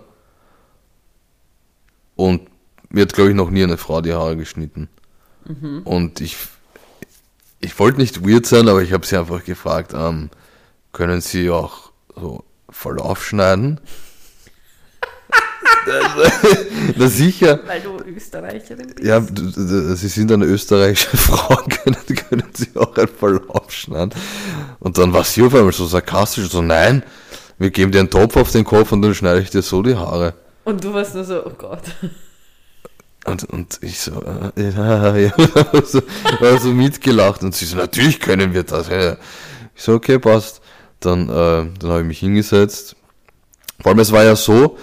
Und mir hat, glaube ich, noch nie eine Frau die Haare geschnitten. Und ich, ich wollte nicht weird sein, aber ich habe sie einfach gefragt, ähm, können Sie auch so Verlauf schneiden? Na sicher. Weil du Österreicherin bist. Ja, Sie sind eine österreichische Frau, können, können Sie auch einen Verlauf schneiden? Und dann war sie auf einmal so sarkastisch, so nein, wir geben dir einen Topf auf den Kopf und dann schneide ich dir so die Haare. Und du warst nur so, oh Gott. Und, und ich so, äh, ja, ja, so, war so mitgelacht und sie so, natürlich können wir das. Ja. Ich so, okay, passt. Dann, äh, dann habe ich mich hingesetzt. Vor allem, es war ja so,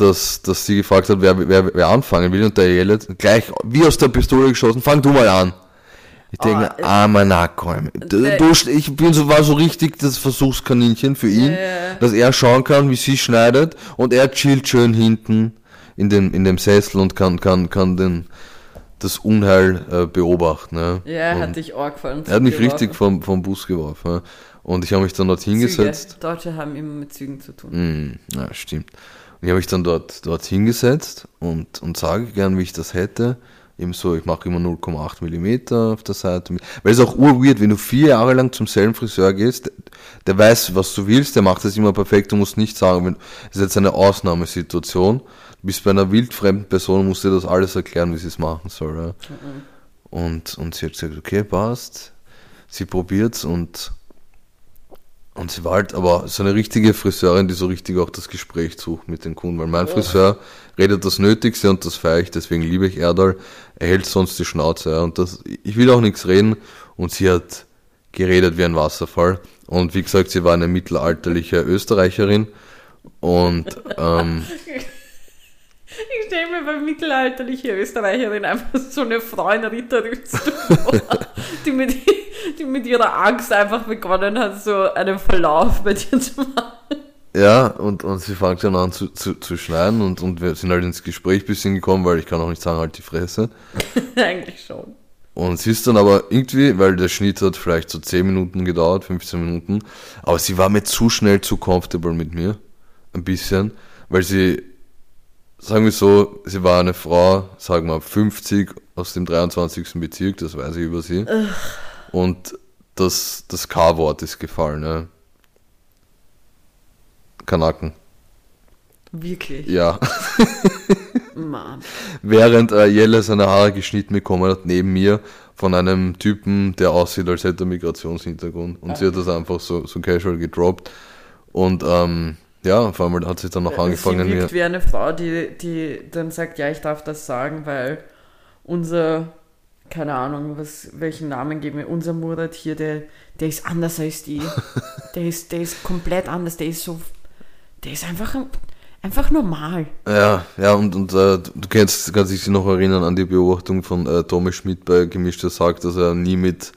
dass, dass sie gefragt hat, wer, wer, wer anfangen will und der Jelle gleich wie aus der Pistole geschossen, fang du mal an. Ich denke, Oh, äh, armer äh, du, ich bin so, war so richtig das Versuchskaninchen für ihn, Ja. dass er schauen kann, wie sie schneidet und er chillt schön hinten in dem, in dem Sessel und kann, kann, kann den, das Unheil äh, beobachten. Ja, Ja, er hat dich arg gefallen. er hat mich richtig vom, vom Bus geworfen. Ja. Und ich habe mich dann dort hingesetzt. Züge. Deutsche haben immer mit Zügen zu tun. Mm, ja, stimmt. Und ich habe mich dann dort, dort hingesetzt und, und sage gern, wie ich das hätte. Eben so, ich mache immer 0,8 Millimeter auf der Seite. Weil es ist auch urweird, wenn du vier Jahre lang zum selben Friseur gehst, der, der weiß, was du willst, der macht das immer perfekt, du musst nicht sagen, wenn, das ist jetzt eine Ausnahmesituation. Du bist bei einer wildfremden Person, musst dir das alles erklären, wie sie es machen soll. Ja. Und, und sie hat gesagt, okay, passt. Sie probiert's und und sie war halt aber so eine richtige Friseurin, die so richtig auch das Gespräch sucht mit den Kunden. Weil mein Friseur redet das Nötigste und das feiere ich, deswegen liebe ich Erdal. Er hält sonst die Schnauze. Ja. Und das, ich will auch nichts reden. Und sie hat geredet wie ein Wasserfall. Und wie gesagt, sie war eine mittelalterliche Österreicherin. Und ähm, Ich stelle mir bei mittelalterlicher Österreicherin einfach so eine Frau in Ritterrüstung vor, die mit, die mit ihrer Angst einfach begonnen hat, so einen Verlauf bei dir zu machen. Ja, und, und sie fängt dann an zu, zu, zu schneiden und, und wir sind halt ins Gespräch ein bisschen gekommen, weil ich kann auch nicht sagen, halt die Fresse. Eigentlich schon. Und sie ist dann aber irgendwie, weil der Schnitt hat vielleicht so 10 Minuten gedauert, 15 Minuten, aber sie war mir zu schnell zu comfortable mit mir. Ein bisschen, weil sie, sagen wir so, sie war eine Frau, sagen wir 50 aus dem 23. Bezirk, das weiß ich über sie. Und das, das K-Wort ist gefallen, ne? Kanaken. Wirklich. Ja. Mann. Während äh, Jelle seine Haare geschnitten bekommen hat, neben mir, von einem Typen, der aussieht, als hätte er Migrationshintergrund. Und sie hat das einfach so, so casual gedroppt. Und ähm, ja, vor allem hat sich dann noch angefangen, Sie wirkt wie eine Frau, die, die dann sagt, ja, ich darf das sagen, weil unser, keine Ahnung, was, welchen Namen geben wir, unser Murat hier, der, der ist anders als die. Der ist, der ist komplett anders, der ist so, der ist einfach, einfach normal. Ja, ja, und, und äh, du kennst, kannst dich noch erinnern an die Beobachtung von äh, Thomas Schmidt bei Gemischter Sagt, dass er nie mit,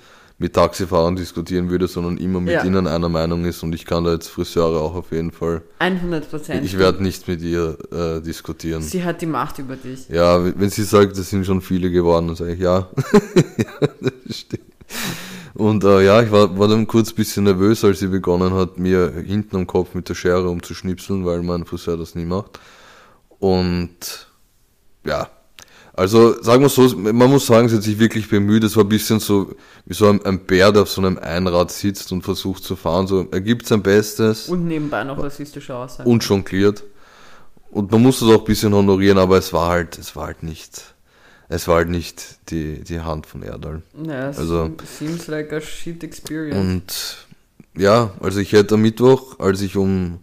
mit Taxifahrern diskutieren würde, sondern immer mit Ja. ihnen einer Meinung ist. Und ich kann da jetzt Friseure auch auf jeden Fall. 100 Prozent. Ich werde nicht mit ihr äh, diskutieren. Sie hat die Macht über dich. Ja, wenn sie sagt, es sind schon viele geworden, dann sage ich ja. ja das stimmt. Und äh, ja, ich war, war dann kurz ein bisschen nervös, als sie begonnen hat, mir hinten am Kopf mit der Schere umzuschnipseln, weil mein Friseur das nie macht. Und ja, also sagen wir so, man muss sagen, sie hat sich wirklich bemüht. Es war ein bisschen so wie so ein, ein Bär, der auf so einem Einrad sitzt und versucht zu fahren. So, er gibt sein Bestes Und nebenbei noch rassistische Aussagen. und jongliert. Und man muss das auch ein bisschen honorieren, aber es war halt, es war halt nicht, es war halt nicht die, die Hand von Erdal. Ja, es Also- seems like a shit experience. Und ja, also ich hätte am Mittwoch, als ich um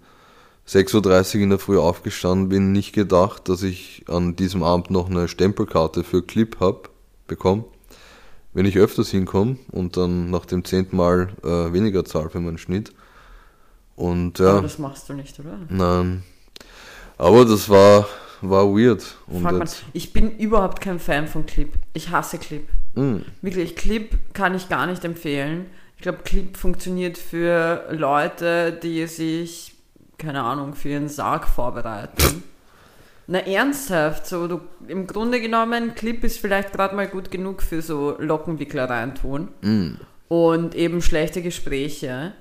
6.30 Uhr in der Früh aufgestanden bin, nicht gedacht, dass ich an diesem Abend noch eine Stempelkarte für Clip hab bekommen. Wenn ich öfters hinkomme und dann nach dem zehnten Mal äh, weniger zahl für meinen Schnitt. Und Aber ja, das machst du nicht, oder? nein. Aber das war, war weird. Und Frag mal, ich bin überhaupt kein Fan von Clip. Ich hasse Clip. mh, Wirklich, Clip kann ich gar nicht empfehlen. Ich glaube, Clip funktioniert für Leute, die sich, keine Ahnung, für ihren Sarg vorbereiten. Na ernsthaft, so du, im Grunde genommen, Clip ist vielleicht gerade mal gut genug für so Lockenwickler reintun mh. und eben schlechte Gespräche.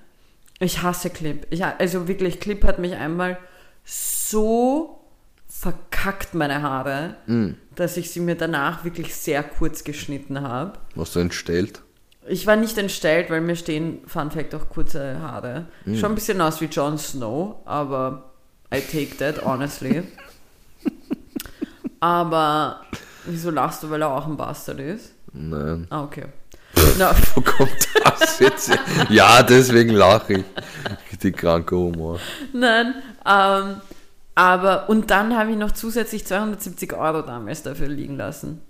Ich hasse Clip. Ich, also wirklich, Clip hat mich einmal so verkackt, meine Haare, mh. dass ich sie mir danach wirklich sehr kurz geschnitten habe. Warst du entstellt? Ich war nicht entstellt, weil mir stehen, Fun Fact, auch kurze Haare. Schon ein bisschen aus wie Jon Snow, aber I take that, honestly. aber wieso lachst du, weil er auch ein Bastard ist? Nein. Ah, okay. Na, Wo kommt das jetzt? Ja, deswegen lache ich. Richtig kranker Humor. nein, ähm, aber, und dann habe ich noch zusätzlich 270 Euro damals dafür liegen lassen.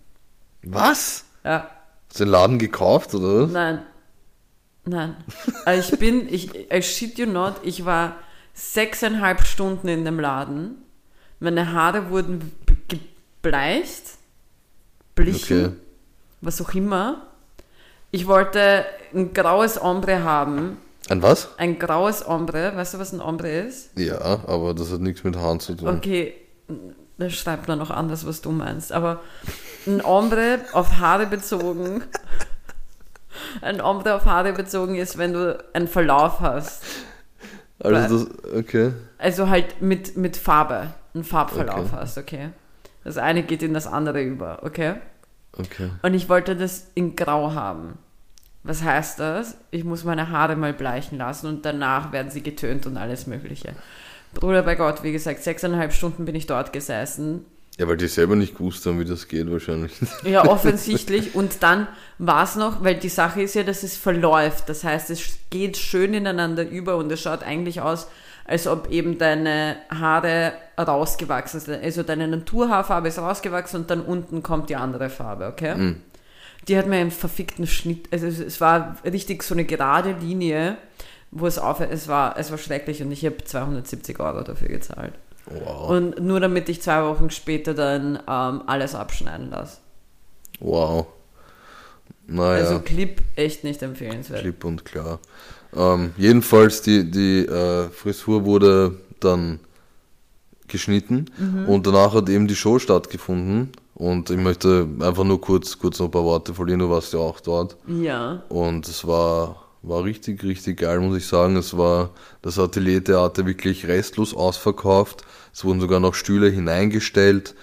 Was? Ja, Hast du den Laden gekauft oder was? nein. Nein. Also ich bin, ich, I shit you not, ich war sechseinhalb Stunden in dem Laden. Meine Haare wurden gebleicht, blichen, Okay. was auch immer. Ich wollte ein graues Ombre haben. Ein was? Ein graues Ombre. Weißt du, was ein Ombre ist? Ja, aber das hat nichts mit Haaren zu tun. Okay, da schreibt man noch anders, was du meinst. Aber ein Ombre auf Haare bezogen. Ein Ombre auf Haare bezogen ist, wenn du einen Verlauf hast. Also das, okay. Also halt mit, mit Farbe. Einen Farbverlauf Okay. hast, okay? Das eine geht in das andere über, okay? Okay. Und ich wollte das in Grau haben. Was heißt das? Ich muss meine Haare mal bleichen lassen und danach werden sie getönt und alles Mögliche. Bruder bei Gott, wie gesagt, sechseinhalb Stunden bin ich dort gesessen. Ja, weil die selber nicht gewusst haben, wie das geht wahrscheinlich. Ja, offensichtlich. Und dann war es noch, weil die Sache ist ja, dass es verläuft. Das heißt, es geht schön ineinander über und es schaut eigentlich aus, als ob eben deine Haare rausgewachsen sind. Also deine Naturhaarfarbe ist rausgewachsen und dann unten kommt die andere Farbe, okay? Die hat mir einen verfickten Schnitt, also es war richtig so eine gerade Linie, wo es auf, es war, es war schrecklich und ich habe 270 Euro dafür gezahlt. Wow. Und nur damit ich zwei Wochen später dann ähm, alles abschneiden lasse. Wow. Naja. Also Clip echt nicht empfehlenswert. Klipp und klar. Ähm, jedenfalls, die, die äh, Frisur wurde dann geschnitten und danach hat eben die Show stattgefunden. Und ich möchte einfach nur kurz, kurz noch ein paar Worte verlieren, du warst ja auch dort. Ja. Und es war, war richtig, richtig geil, muss ich sagen. Es war das Ateliertheater wirklich restlos ausverkauft. Es wurden sogar noch Stühle hineingestellt.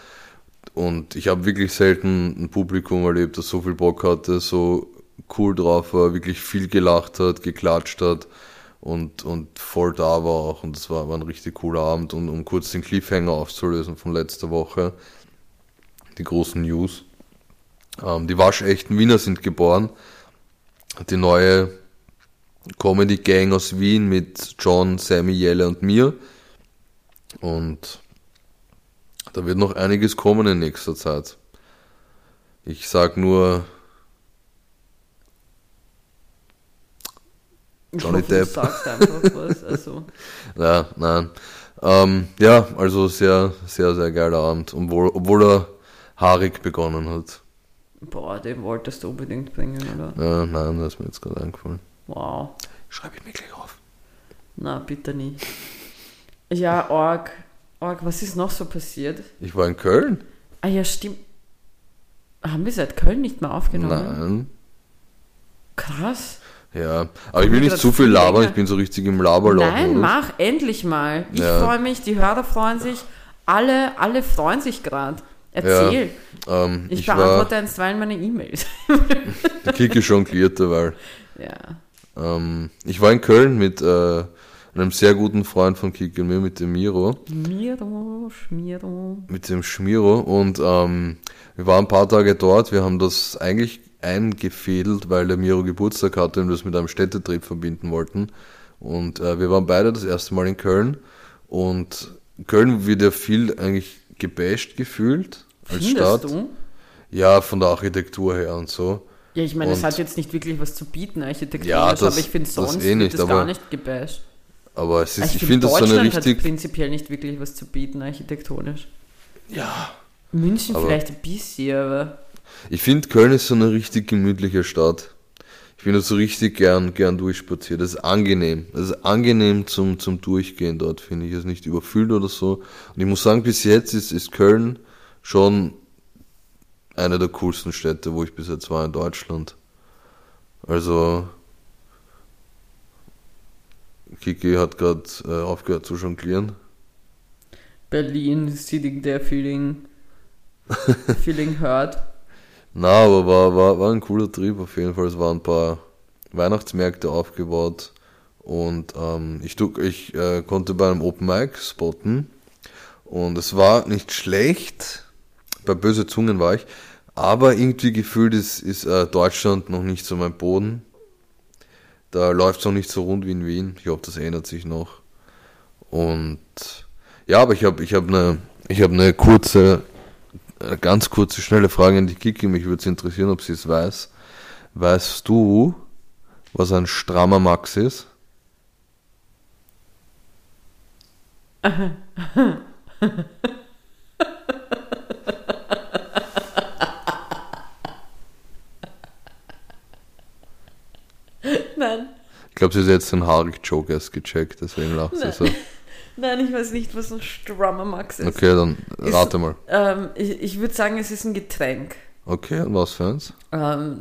Und ich habe wirklich selten ein Publikum erlebt, das so viel Bock hatte, so cool drauf war, wirklich viel gelacht hat, geklatscht hat und, und voll da war auch. Und es war, war ein richtig cooler Abend. Und um kurz den Cliffhanger aufzulösen von letzter Woche, die großen News. Ähm, die waschechten Wiener sind geboren. Die neue Comedy Gang aus Wien mit John, Sammy, Jelle und mir. Und da wird noch einiges kommen in nächster Zeit. Ich sag nur Johnny hoffe, Depp. Du sagst einfach was. Also, Ja, nein. Ähm, ja, also sehr, sehr, sehr geiler Abend, obwohl, obwohl er haarig begonnen hat. boah, den wolltest du unbedingt bringen, oder? Ja, nein, das ist mir jetzt gerade eingefallen. Wow. Schreibe ich mir gleich auf. Na, bitte nie. Ja, Org. Org, was ist noch so passiert? Ich war in Köln? Ah ja, stimmt. Haben wir seit Köln nicht mehr aufgenommen? Nein. Krass. Ja, aber ich will nicht zu viel labern, ich bin so richtig im Laberloch. Nein, mach endlich mal. Ich Ja. freue mich, die Hörer freuen sich. Alle, alle freuen sich gerade. Erzähl. Ähm, Ich, ich, beantworte einstweilen meine E-Mails. der Kiki jonglierte, weil ja. Ähm, ich war in Köln mit äh, einem sehr guten Freund von Kiki und mir, mit dem Miro. Miro, Schmiro. mit dem Schmiro und ähm, wir waren ein paar Tage dort. Wir haben das eigentlich eingefädelt, weil der Miro Geburtstag hatte und wir das mit einem Städtetrip verbinden wollten. Und äh, wir waren beide das erste Mal in Köln und Köln wird ja viel eigentlich gebasht gefühlt als Findest Stadt. du? Ja, von der Architektur her und so. Ja, ich meine, es hat jetzt nicht wirklich was zu bieten, architektonisch, Ja, das- aber ich finde das sonst eh wird nicht, es aber- gar nicht gebasht. Aber es ist, ich ich finde das so eine richtig. hat prinzipiell nicht wirklich was zu bieten, architektonisch. Ja. München vielleicht ein bisschen, aber Ich finde, Köln ist so eine richtig gemütliche Stadt. Ich bin da so richtig gern, gern durchspaziert. Das ist angenehm. Das ist angenehm zum, zum Durchgehen dort, finde ich. Es ist nicht überfüllt oder so. Und ich muss sagen, bis jetzt ist, ist Köln schon eine der coolsten Städte, wo ich bis jetzt war in Deutschland. Also, Kiki hat gerade äh, aufgehört zu jonglieren. Berlin, sitting there feeling, feeling hurt. Na, aber war, war, war ein cooler Trip auf jeden Fall. Es waren ein paar Weihnachtsmärkte aufgebaut und ähm, ich, ich äh, konnte bei einem Open Mic spotten und es war nicht schlecht. Bei Böse Zungen war ich, aber irgendwie gefühlt ist, ist äh, Deutschland noch nicht so mein Boden. Da läuft es noch nicht so rund wie in Wien. Ich hoffe, das ändert sich noch. Und ja, aber ich habe ich hab eine ich hab eine kurze eine ganz kurze, schnelle Frage an die Kiki. Mich würde es interessieren, ob sie es weiß. Weißt du, was ein strammer Max ist? Nein, Ich glaube, sie hat jetzt den Harig-Joke erst gecheckt, deswegen lacht sie so. nein, ich weiß nicht, was ein Strummer Max ist. Okay, dann rate mal. Ähm, ich ich würde sagen, es ist ein Getränk. Okay, und was für eins? Ähm,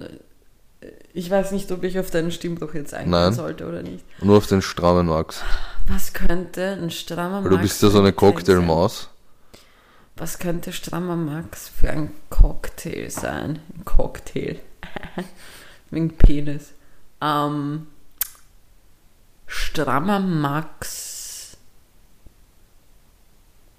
ich weiß nicht, ob ich auf deinen Stimmbruch jetzt eingehen Nein. sollte oder nicht. Nur auf den strammen Max. Was könnte ein strammer Weil Max du bist ja so eine? Cocktailmaus. Was könnte strammer Max für ein Cocktail sein? Ein Cocktail. Wegen Penis. Ähm, strammer Max.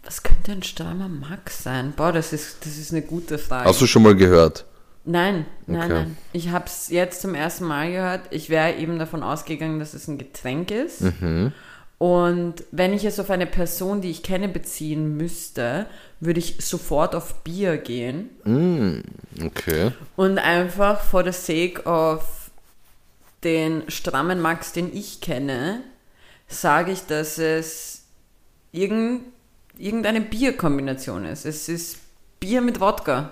Was könnte ein strammer Max sein? Boah, das ist, das ist eine gute Frage. Hast du schon mal gehört? Nein, nein, Okay. nein. Ich habe es jetzt zum ersten Mal gehört. Ich wäre eben davon ausgegangen, dass es ein Getränk ist. Mhm. Und wenn ich es auf eine Person, die ich kenne, beziehen müsste, würde ich sofort auf Bier gehen. Mm, okay. Und einfach for the sake of den strammen Max, den ich kenne, sage ich, dass es irgend, irgendeine Bierkombination ist. Es ist Bier mit Wodka.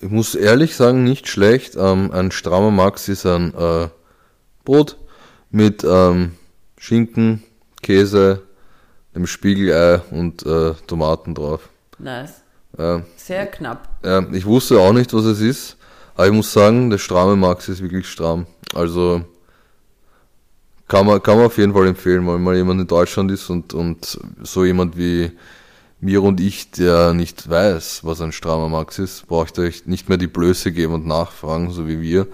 Ich muss ehrlich sagen, nicht schlecht. Ähm, ein strammer Max ist ein äh, Brot mit ähm, Schinken, Käse, dem Spiegelei und äh, Tomaten drauf. Nice. Äh, Sehr knapp. ich wusste auch nicht, was es ist, aber ich muss sagen, der stramme Max ist wirklich stramm. Also kann man, kann man auf jeden Fall empfehlen, wenn mal jemand in Deutschland ist und, und so jemand wie mir und ich, der nicht weiß, was ein strammer Max ist, braucht euch nicht mehr die Blöße geben und nachfragen, so wie wir,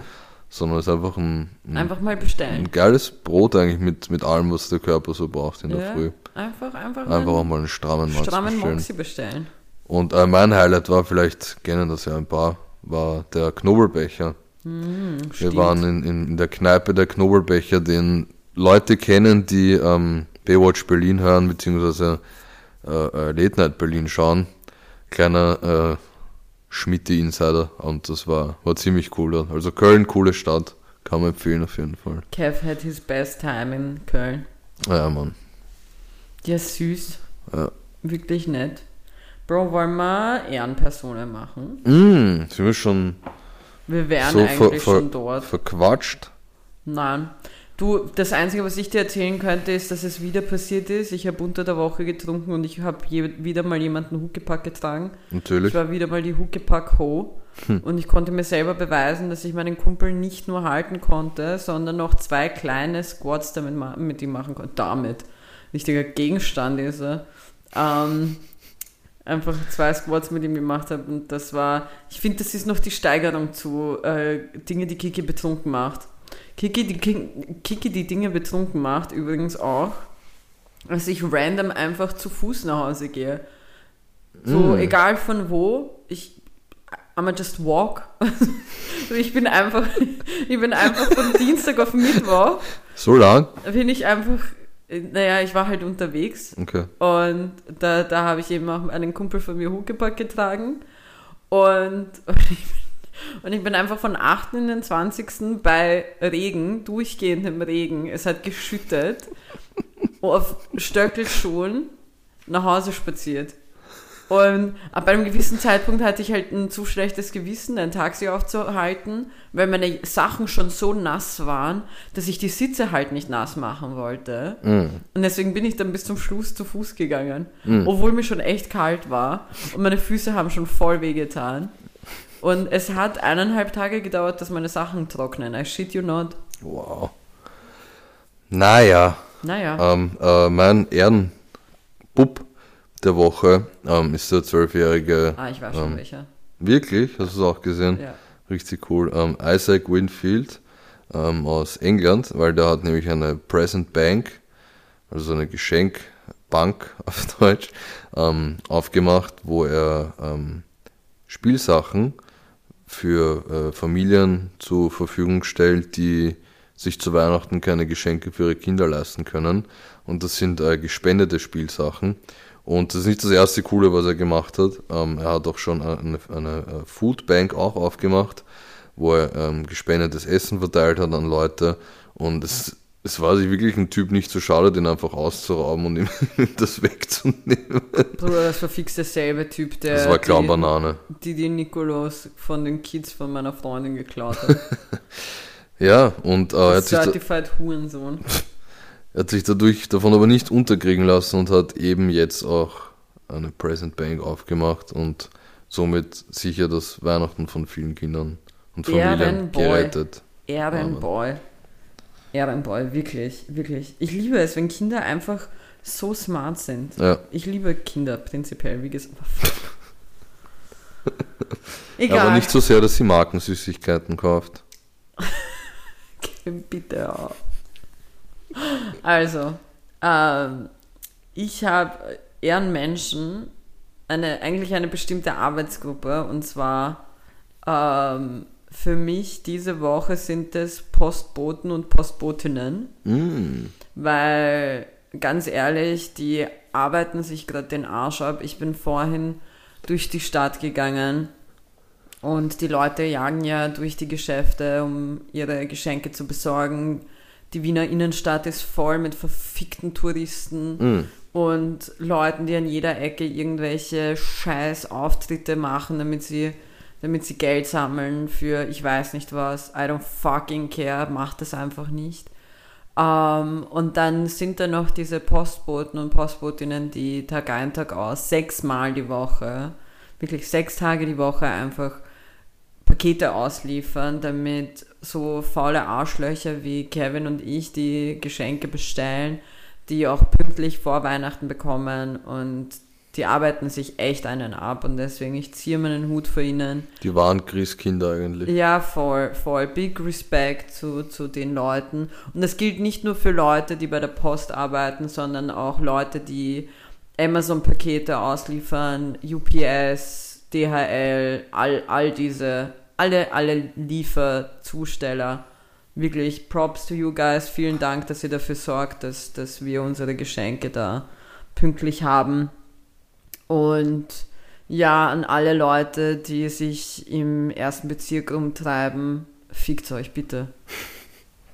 sondern es ist einfach ein, ein, Einfach mal bestellen. ein geiles Brot eigentlich mit, mit allem, was der Körper so braucht in der Ja, Früh. Einfach, einfach, Einfach auch mal einen strammen Max strammen bestellen. Moxie bestellen. Und äh, mein Highlight war, vielleicht kennen das ja ein paar, war der Knobelbecher. Wir stimmt. waren in, in, der Kneipe der Knobelbecher, den Leute kennen, die ähm, Baywatch Berlin hören, beziehungsweise äh, äh, Late Night Berlin schauen. Kleiner äh, Schmitti-Insider und das war, war ziemlich cool. Also Köln, coole Stadt, kann man empfehlen auf jeden Fall. Kev had his best time in Köln. Ja, Mann. Ja, süß. Ja. Wirklich nett. Bro, wollen wir Ehrenpersonen machen? Mm, sind wir schon Wir wären so eigentlich schon dort. verquatscht? Nein. Du, das Einzige, was ich dir erzählen könnte, ist, dass es wieder passiert ist. Ich habe unter der Woche getrunken und ich habe wieder mal jemanden Huckepack getragen. Natürlich. Ich war wieder mal die Huckepack Ho und ich konnte mir selber beweisen, dass ich meinen Kumpel nicht nur halten konnte, sondern noch zwei kleine Squats damit mit ihm machen konnte. Damit. Richtiger Gegenstand ist er. Ähm, einfach zwei Squats mit ihm gemacht habe und das war, ich finde, das ist noch die Steigerung zu äh, Dinge, die Kiki betrunken macht. Kiki die, Ki- Kiki, die Dinge betrunken macht, übrigens auch, dass ich random einfach zu Fuß nach Hause gehe. So, Mm. egal von wo, ich I'm just walk. Ich bin einfach, ich bin einfach von Dienstag auf Mittwoch, So lang? bin ich einfach, naja, ich war halt unterwegs Okay. und da, da habe ich eben auch einen Kumpel von mir Huckepack getragen und, und, ich, bin, und ich bin einfach von 8. in den 20. bei Regen, durchgehendem Regen, es hat geschüttet, auf Stöckelschuhen nach Hause spaziert. Und ab einem gewissen Zeitpunkt hatte ich halt ein zu schlechtes Gewissen, ein Taxi aufzuhalten, weil meine Sachen schon so nass waren, dass ich die Sitze halt nicht nass machen wollte. Und deswegen bin ich dann bis zum Schluss zu Fuß gegangen, obwohl mir schon echt kalt war und meine Füße haben schon voll wehgetan. Und es hat eineinhalb Tage gedauert, dass meine Sachen trocknen. I shit you not. Wow. Naja, Naja. ähm, äh, mein Ehrenbub der Woche ähm, ist der zwölfjährige. Ah, ich weiß schon ähm, welcher. Wirklich? Hast du es auch gesehen? Ja. Richtig cool. Ähm, Isaac Winfield ähm, aus England, weil der hat nämlich eine Present Bank, also eine Geschenkbank auf Deutsch, ähm, aufgemacht, wo er ähm, Spielsachen für äh, Familien zur Verfügung stellt, die sich zu Weihnachten keine Geschenke für ihre Kinder leisten können. Und das sind äh, gespendete Spielsachen. Und das ist nicht das erste Coole, was er gemacht hat. Ähm, er hat auch schon eine, eine Foodbank auch aufgemacht, wo er ähm, gespendetes Essen verteilt hat an Leute. Und es, es war sich wirklich ein Typ nicht so schade, den einfach auszurauben und ihm das wegzunehmen. Bruder, das war fix derselbe Typ, der Das war Clownbanane. die, die Nikolaus von den Kids von meiner Freundin geklaut hat. Ja, und äh, er, hat sich da, Certified Hurensohn. er hat sich dadurch davon aber nicht unterkriegen lassen und hat eben jetzt auch eine Present Bank aufgemacht und somit sicher das Weihnachten von vielen Kindern und Familien gerettet. Ehrenboy. Ehrenboy, wirklich, wirklich. Ich liebe es, wenn Kinder einfach so smart sind. Ja, Ich liebe Kinder prinzipiell, wie gesagt. Egal. aber nicht so sehr, dass sie Markensüßigkeiten kauft. Bitte auf. Also, ähm, ich habe Ehrenmenschen, eine, eigentlich eine bestimmte Arbeitsgruppe, und zwar ähm, für mich diese Woche sind es Postboten und Postbotinnen, Mm. weil ganz ehrlich, die arbeiten sich gerade den Arsch ab. Ich bin vorhin durch die Stadt gegangen und die Leute jagen ja durch die Geschäfte, um ihre Geschenke zu besorgen. Die Wiener Innenstadt ist voll mit verfickten Touristen. Mm. und Leuten, die an jeder Ecke irgendwelche scheiß Auftritte machen, damit sie, damit sie Geld sammeln für ich weiß nicht was. I don't fucking care, macht das einfach nicht. Ähm, und dann sind da noch diese Postboten und Postbotinnen, die Tag ein, Tag aus, sechsmal die Woche, wirklich sechs Tage die Woche einfach Pakete ausliefern, damit so faule Arschlöcher wie Kevin und ich, die Geschenke bestellen, die auch pünktlich vor Weihnachten bekommen und die arbeiten sich echt einen ab und deswegen ich ziehe meinen Hut vor ihnen. Die waren Christkinder eigentlich. Ja, voll, voll. Big Respect zu, zu den Leuten. Und das gilt nicht nur für Leute, die bei der Post arbeiten, sondern auch Leute, die Amazon-Pakete ausliefern, UPS, DHL, all, all diese, alle, alle Lieferzusteller wirklich Props to you guys. Vielen Dank, dass ihr dafür sorgt, dass, dass wir unsere Geschenke da pünktlich haben. Und ja, an alle Leute, die sich im ersten Bezirk rumtreiben, fickt euch bitte.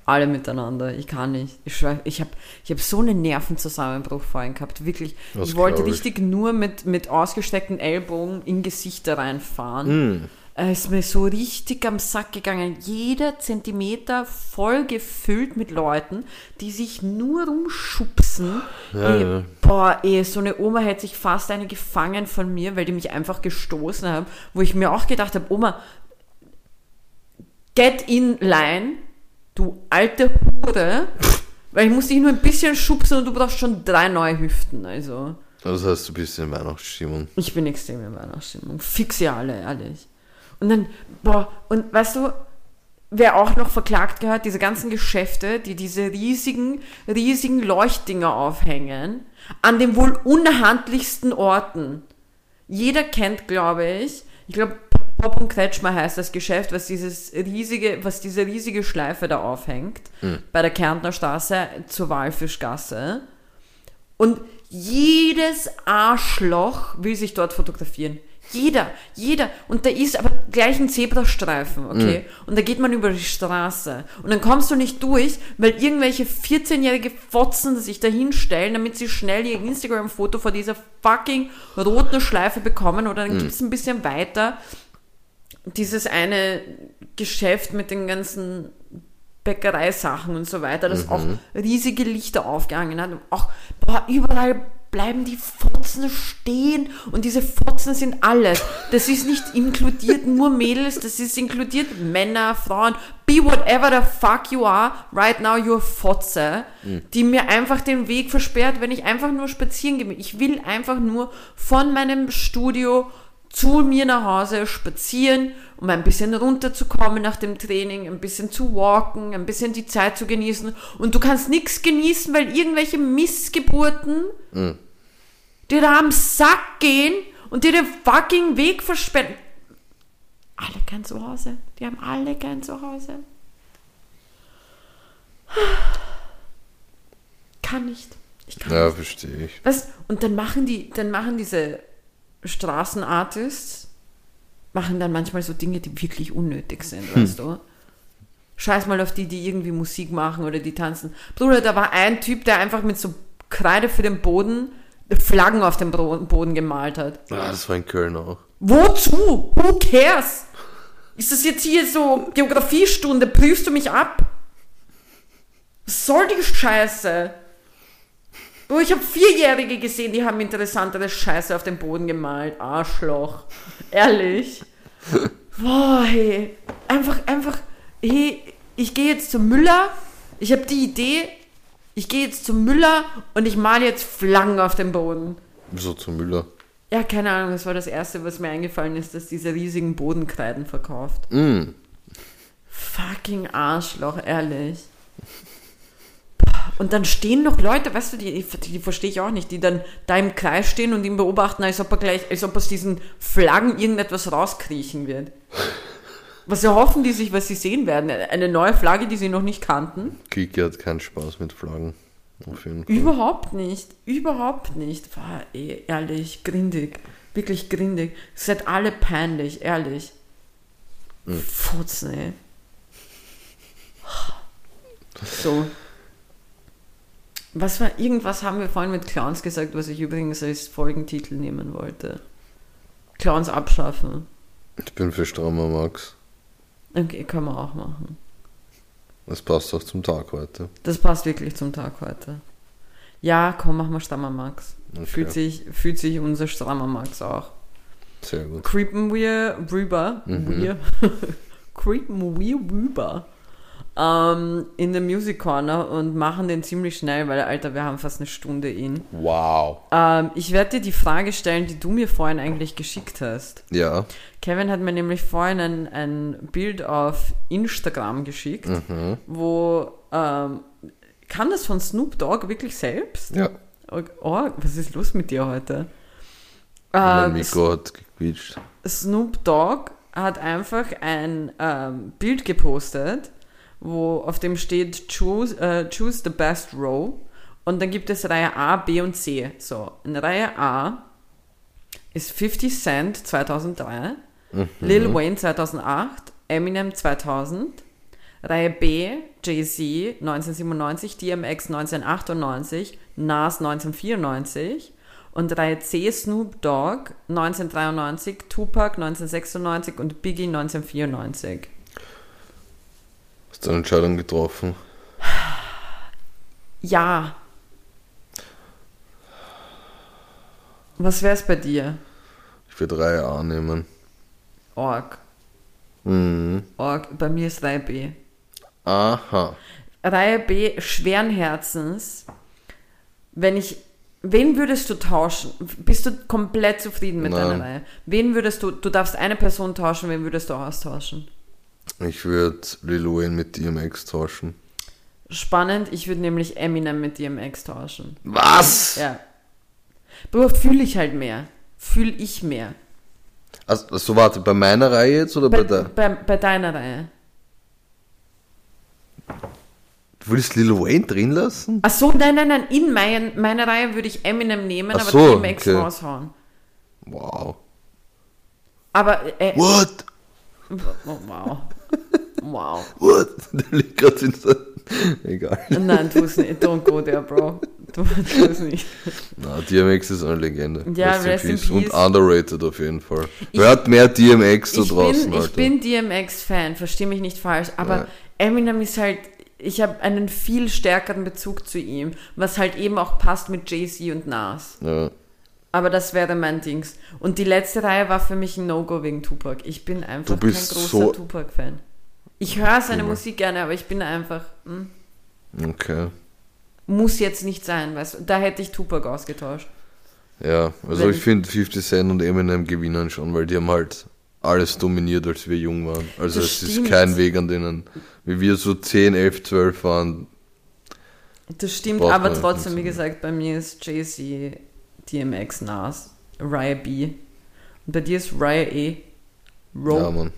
Alle miteinander. Ich kann nicht. Ich schwör, ich habe ich hab so einen Nervenzusammenbruch vorhin gehabt. Wirklich. Das ich wollte ich. richtig nur mit, mit ausgesteckten Ellbogen in Gesichter reinfahren. Mm. Er ist mir so richtig am Sack gegangen. Jeder Zentimeter voll gefüllt mit Leuten, die sich nur rumschubsen. Ja, ey, ja. Boah, ey, so eine Oma hätte sich fast eine gefangen von mir, weil die mich einfach gestoßen haben, wo ich mir auch gedacht habe, Oma, get in line, du alte Hure, weil ich muss dich nur ein bisschen schubsen und du brauchst schon drei neue Hüften, also. Das heißt, du bist in Weihnachtsstimmung. Ich bin extrem in Weihnachtsstimmung. Fix ihr alle, ehrlich. Und dann, boah, und weißt du, wer auch noch verklagt gehört, diese ganzen Geschäfte, die diese riesigen, riesigen Leuchtdinger aufhängen, an den wohl unhandlichsten Orten. Jeder kennt, glaube ich, ich glaube, Pop und Kretschmer heißt das Geschäft, was dieses riesige, was diese riesige Schleife da aufhängt, bei der Kärntner Straße zur Walfischgasse. Und jedes Arschloch will sich dort fotografieren. Jeder, jeder. Und da ist aber gleich ein Zebrastreifen, okay? Und da geht man über die Straße. Und dann kommst du nicht durch, weil irgendwelche 14-jährige Fotzen sich da hinstellen, damit sie schnell ihr Instagram-Foto vor dieser fucking roten Schleife bekommen. Oder dann gibt's ein bisschen weiter dieses eine Geschäft mit den ganzen Bäckereisachen und so weiter, das auch riesige Lichter aufgehangen hat. Auch, boah, überall bleiben die Fotzen stehen und diese Fotzen sind alles. Das ist nicht inkludiert nur Mädels, das ist inkludiert Männer, Frauen, be whatever the fuck you are, right now you're Fotze, die mir einfach den Weg versperrt, wenn ich einfach nur spazieren gehe. Ich will einfach nur von meinem Studio zu mir nach Hause spazieren, um ein bisschen runterzukommen nach dem Training, ein bisschen zu walken, ein bisschen die Zeit zu genießen. Und du kannst nichts genießen, weil irgendwelche Missgeburten dir da am Sack gehen und dir den fucking Weg versperren. Alle gern zu Hause. Die haben alle gern zu Hause. Kann nicht. Ich kann Ja, nicht. verstehe ich. Was? Und dann machen die, dann machen diese Straßenartists, machen dann manchmal so Dinge, die wirklich unnötig sind, weißt du? Scheiß mal auf die, die irgendwie Musik machen oder die tanzen. Bruder, da war ein Typ, der einfach mit so Kreide für den Boden Flaggen auf dem Boden gemalt hat. Ah, das war in Köln auch. Wozu? Who cares? Ist das jetzt hier so Geografiestunde? Prüfst du mich ab? Was soll die Scheiße? Oh, ich habe Vierjährige gesehen, die haben interessantere Scheiße auf dem Boden gemalt. Arschloch. Ehrlich. Boah, hey. Einfach, einfach, hey, ich gehe jetzt zum Müller. Ich habe die Idee, ich gehe jetzt zum Müller und ich male jetzt Flaggen auf dem Boden. So zu Müller. Ja, keine Ahnung, das war das Erste, was mir eingefallen ist, dass diese riesigen Bodenkreiden verkauft. Mm. Fucking Arschloch, ehrlich. Und dann stehen noch Leute, weißt du, die, die verstehe ich auch nicht, die dann da im Kreis stehen und ihn beobachten, als ob er gleich, als ob aus diesen Flaggen irgendetwas rauskriechen wird. Was erhoffen die sich, was sie sehen werden? Eine neue Flagge, die sie noch nicht kannten? Kiki hat keinen Spaß mit Flaggen. Auf jeden Fall. Überhaupt nicht. Überhaupt nicht. War eh, ehrlich, grindig. Wirklich grindig. Seid alle peinlich, ehrlich. Futzen, ey. So. Was war, irgendwas haben wir vorhin mit Clowns gesagt, was ich übrigens als Folgentitel nehmen wollte. Clowns abschaffen. Ich bin für strammer Max. Okay, kann man auch machen. Das passt auch zum Tag heute. Das passt wirklich zum Tag heute. Ja, komm, machen wir Strammer Max. Okay. Fühlt, sich, fühlt sich unser Strammer Max auch. Sehr gut. Creepen wir rüber. Mhm. Wir. Creepen wir rüber. Ähm, in der Music Corner und machen den ziemlich schnell, weil, Alter, wir haben fast eine Stunde in. Wow. Ähm, ich werde dir die Frage stellen, die du mir vorhin eigentlich geschickt hast. Ja. Kevin hat mir nämlich vorhin ein, ein Bild auf Instagram geschickt, Mhm. wo ähm, kam das von Snoop Dogg wirklich selbst? Ja. Oh, was ist los mit dir heute? mein Ähm, Mikro hat gequietscht. Snoop Dogg hat einfach ein ähm, Bild gepostet, wo auf dem steht choose, äh, choose the best row und dann gibt es Reihe A, B und C. So, in Reihe A ist 50 Cent 2003, Lil Wayne 2008, Eminem 2000, Reihe B Jay-Z 1997, DMX 1998, Nas 1994 und Reihe C Snoop Dogg 1993, Tupac 1996 und Biggie 1994. Hast eine Entscheidung getroffen? Ja. Was wär's bei dir? Ich würde Reihe A nehmen. Org. Mhm. Org. Bei mir ist Reihe B. Aha. Reihe B schweren Herzens. Wenn ich. Wen würdest du tauschen? Bist du komplett zufrieden mit Nein. deiner Reihe? Wen würdest du. Du darfst eine Person tauschen, wen würdest du austauschen? Ich würde Lil Wayne mit DMX tauschen. Spannend, ich würde nämlich Eminem mit DMX tauschen. Was? Ja. Bro, fühle ich halt mehr. Fühle ich mehr. Also, also warte, bei meiner Reihe jetzt oder bei, Bei, der? bei, bei deiner Reihe. Du willst Lil Wayne drin lassen? Ach so, nein, nein, nein. In mein, meiner Reihe würde ich Eminem nehmen, Ach aber so, DMX okay. raushauen. Wow. Aber, äh, What? Oh, wow. Wow. What? Der liegt gerade in der... Egal. Nein, tu es nicht. Don't go there, Bro. Tu, es nicht. Na, DMX ist eine Legende. Ja, rest in peace. Und underrated auf jeden Fall. Ich- Hört mehr DMX da Ich draußen, bin, ich Alter. bin DMX-Fan, verstehe mich nicht falsch, aber Ja. Eminem ist halt, ich habe einen viel stärkeren Bezug zu ihm, was halt eben auch passt mit Jay-Z und Nas. ja. Aber das wäre mein Dings. Und die letzte Reihe war für mich ein No-Go wegen Tupac. Ich bin einfach Du bist kein großer so- Tupac-Fan. Ich höre seine. Musik gerne, aber ich bin einfach, hm, Okay. muss jetzt nicht sein, weißt du. Da hätte ich Tupac ausgetauscht. Ja, also Wenn- ich finde 50 Cent und Eminem gewinnen schon, weil die haben halt alles dominiert, als wir jung waren. Also Das es ist stimmt. kein Weg an denen. Wie wir so 10, 11, 12 waren. Das stimmt, aber man trotzdem, wie gesagt, bei mir ist Jay-Z, DMX, Nas, Raya B. Und bei dir ist Raya E. Row. Ja, Mann.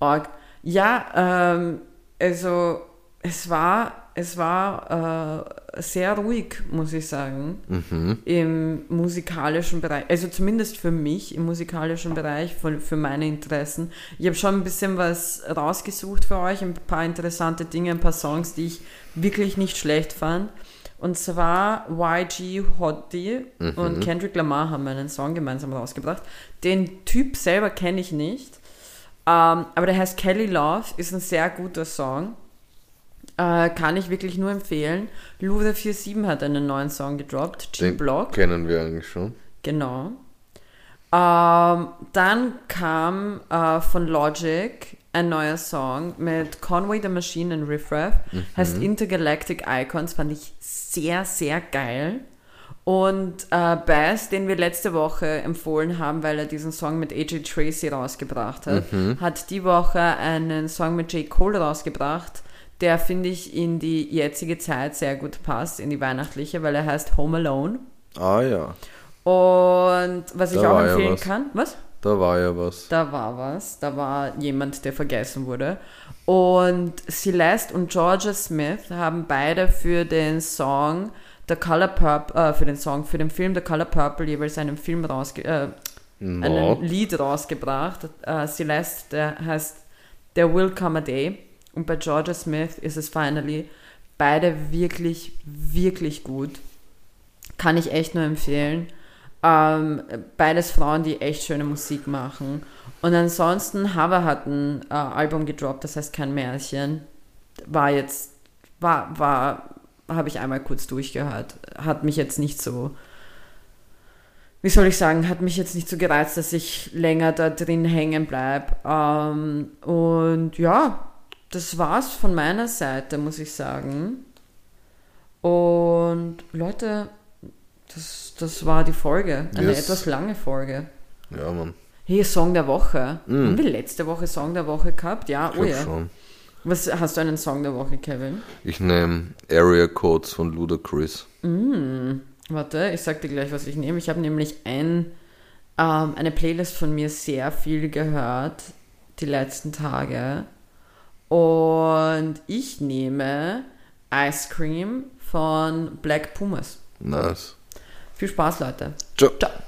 Org. Ja, ähm, also es war, es war äh, sehr ruhig, muss ich sagen, Mhm. im musikalischen Bereich. Also zumindest für mich im musikalischen Bereich, für, für meine Interessen. Ich habe schon ein bisschen was rausgesucht für euch, ein paar interessante Dinge, ein paar Songs, die ich wirklich nicht schlecht fand. Und zwar YG Hottie und Kendrick Lamar haben einen Song gemeinsam rausgebracht. Den Typ selber kenne ich nicht. Ähm, aber der heißt Kelly Love, ist ein sehr guter Song. Äh, kann ich wirklich nur empfehlen. Luda47 hat einen neuen Song gedroppt, Den G-Block. kennen wir eigentlich schon. Genau. Ähm, dann kam äh, von Logic ein neuer Song mit Conway the Machine und Riff Raff. Heißt Intergalactic Icons, fand ich sehr, sehr geil. Und äh, Bass, den wir letzte Woche empfohlen haben, weil er diesen Song mit AJ Tracy rausgebracht hat, hat die Woche einen Song mit J. Cole rausgebracht, der, finde ich, in die jetzige Zeit sehr gut passt, in die weihnachtliche, weil er heißt Home Alone. Ah ja, Und was ich Da auch war ja empfehlen was. kann, was? da war ja was. Da war was, da war jemand, der vergessen wurde. Und Celeste und Georgia Smith haben beide für den Song The Color Purple, äh, für den Song, für den Film The Color Purple jeweils einen Film rausge äh, No. einen Lied rausgebracht. Äh, Celeste, der heißt There Will Come a Day. Und bei Georgia Smith ist es finally Beide wirklich, wirklich gut. Kann ich echt nur empfehlen. Ähm, beides Frauen, die echt schöne Musik machen. Und ansonsten, Hava hat ein äh, Album gedroppt, das heißt kein Märchen. War jetzt, war, war, habe ich einmal kurz durchgehört. Hat mich jetzt nicht so, wie soll ich sagen, hat mich jetzt nicht so gereizt, dass ich länger da drin hängen bleibe. Ähm, und ja, das war's von meiner Seite, muss ich sagen. Und Leute, das, das war die Folge. Eine Yes. etwas lange Folge. Ja, Mann. Hier Song der Woche. Mm. Haben wir letzte Woche Song der Woche gehabt? Ja, Ich oh ja. schon. Was hast du einen Song der Woche, Kevin? Ich nehme Area Codes von Ludacris. Warte, ich sag dir gleich, was ich nehme. Ich habe nämlich ein, ähm, eine Playlist von mir sehr viel gehört die letzten Tage. Und ich nehme Ice Cream von Black Pumas. Nice. Viel Spaß, Leute. Ciao. Ciao.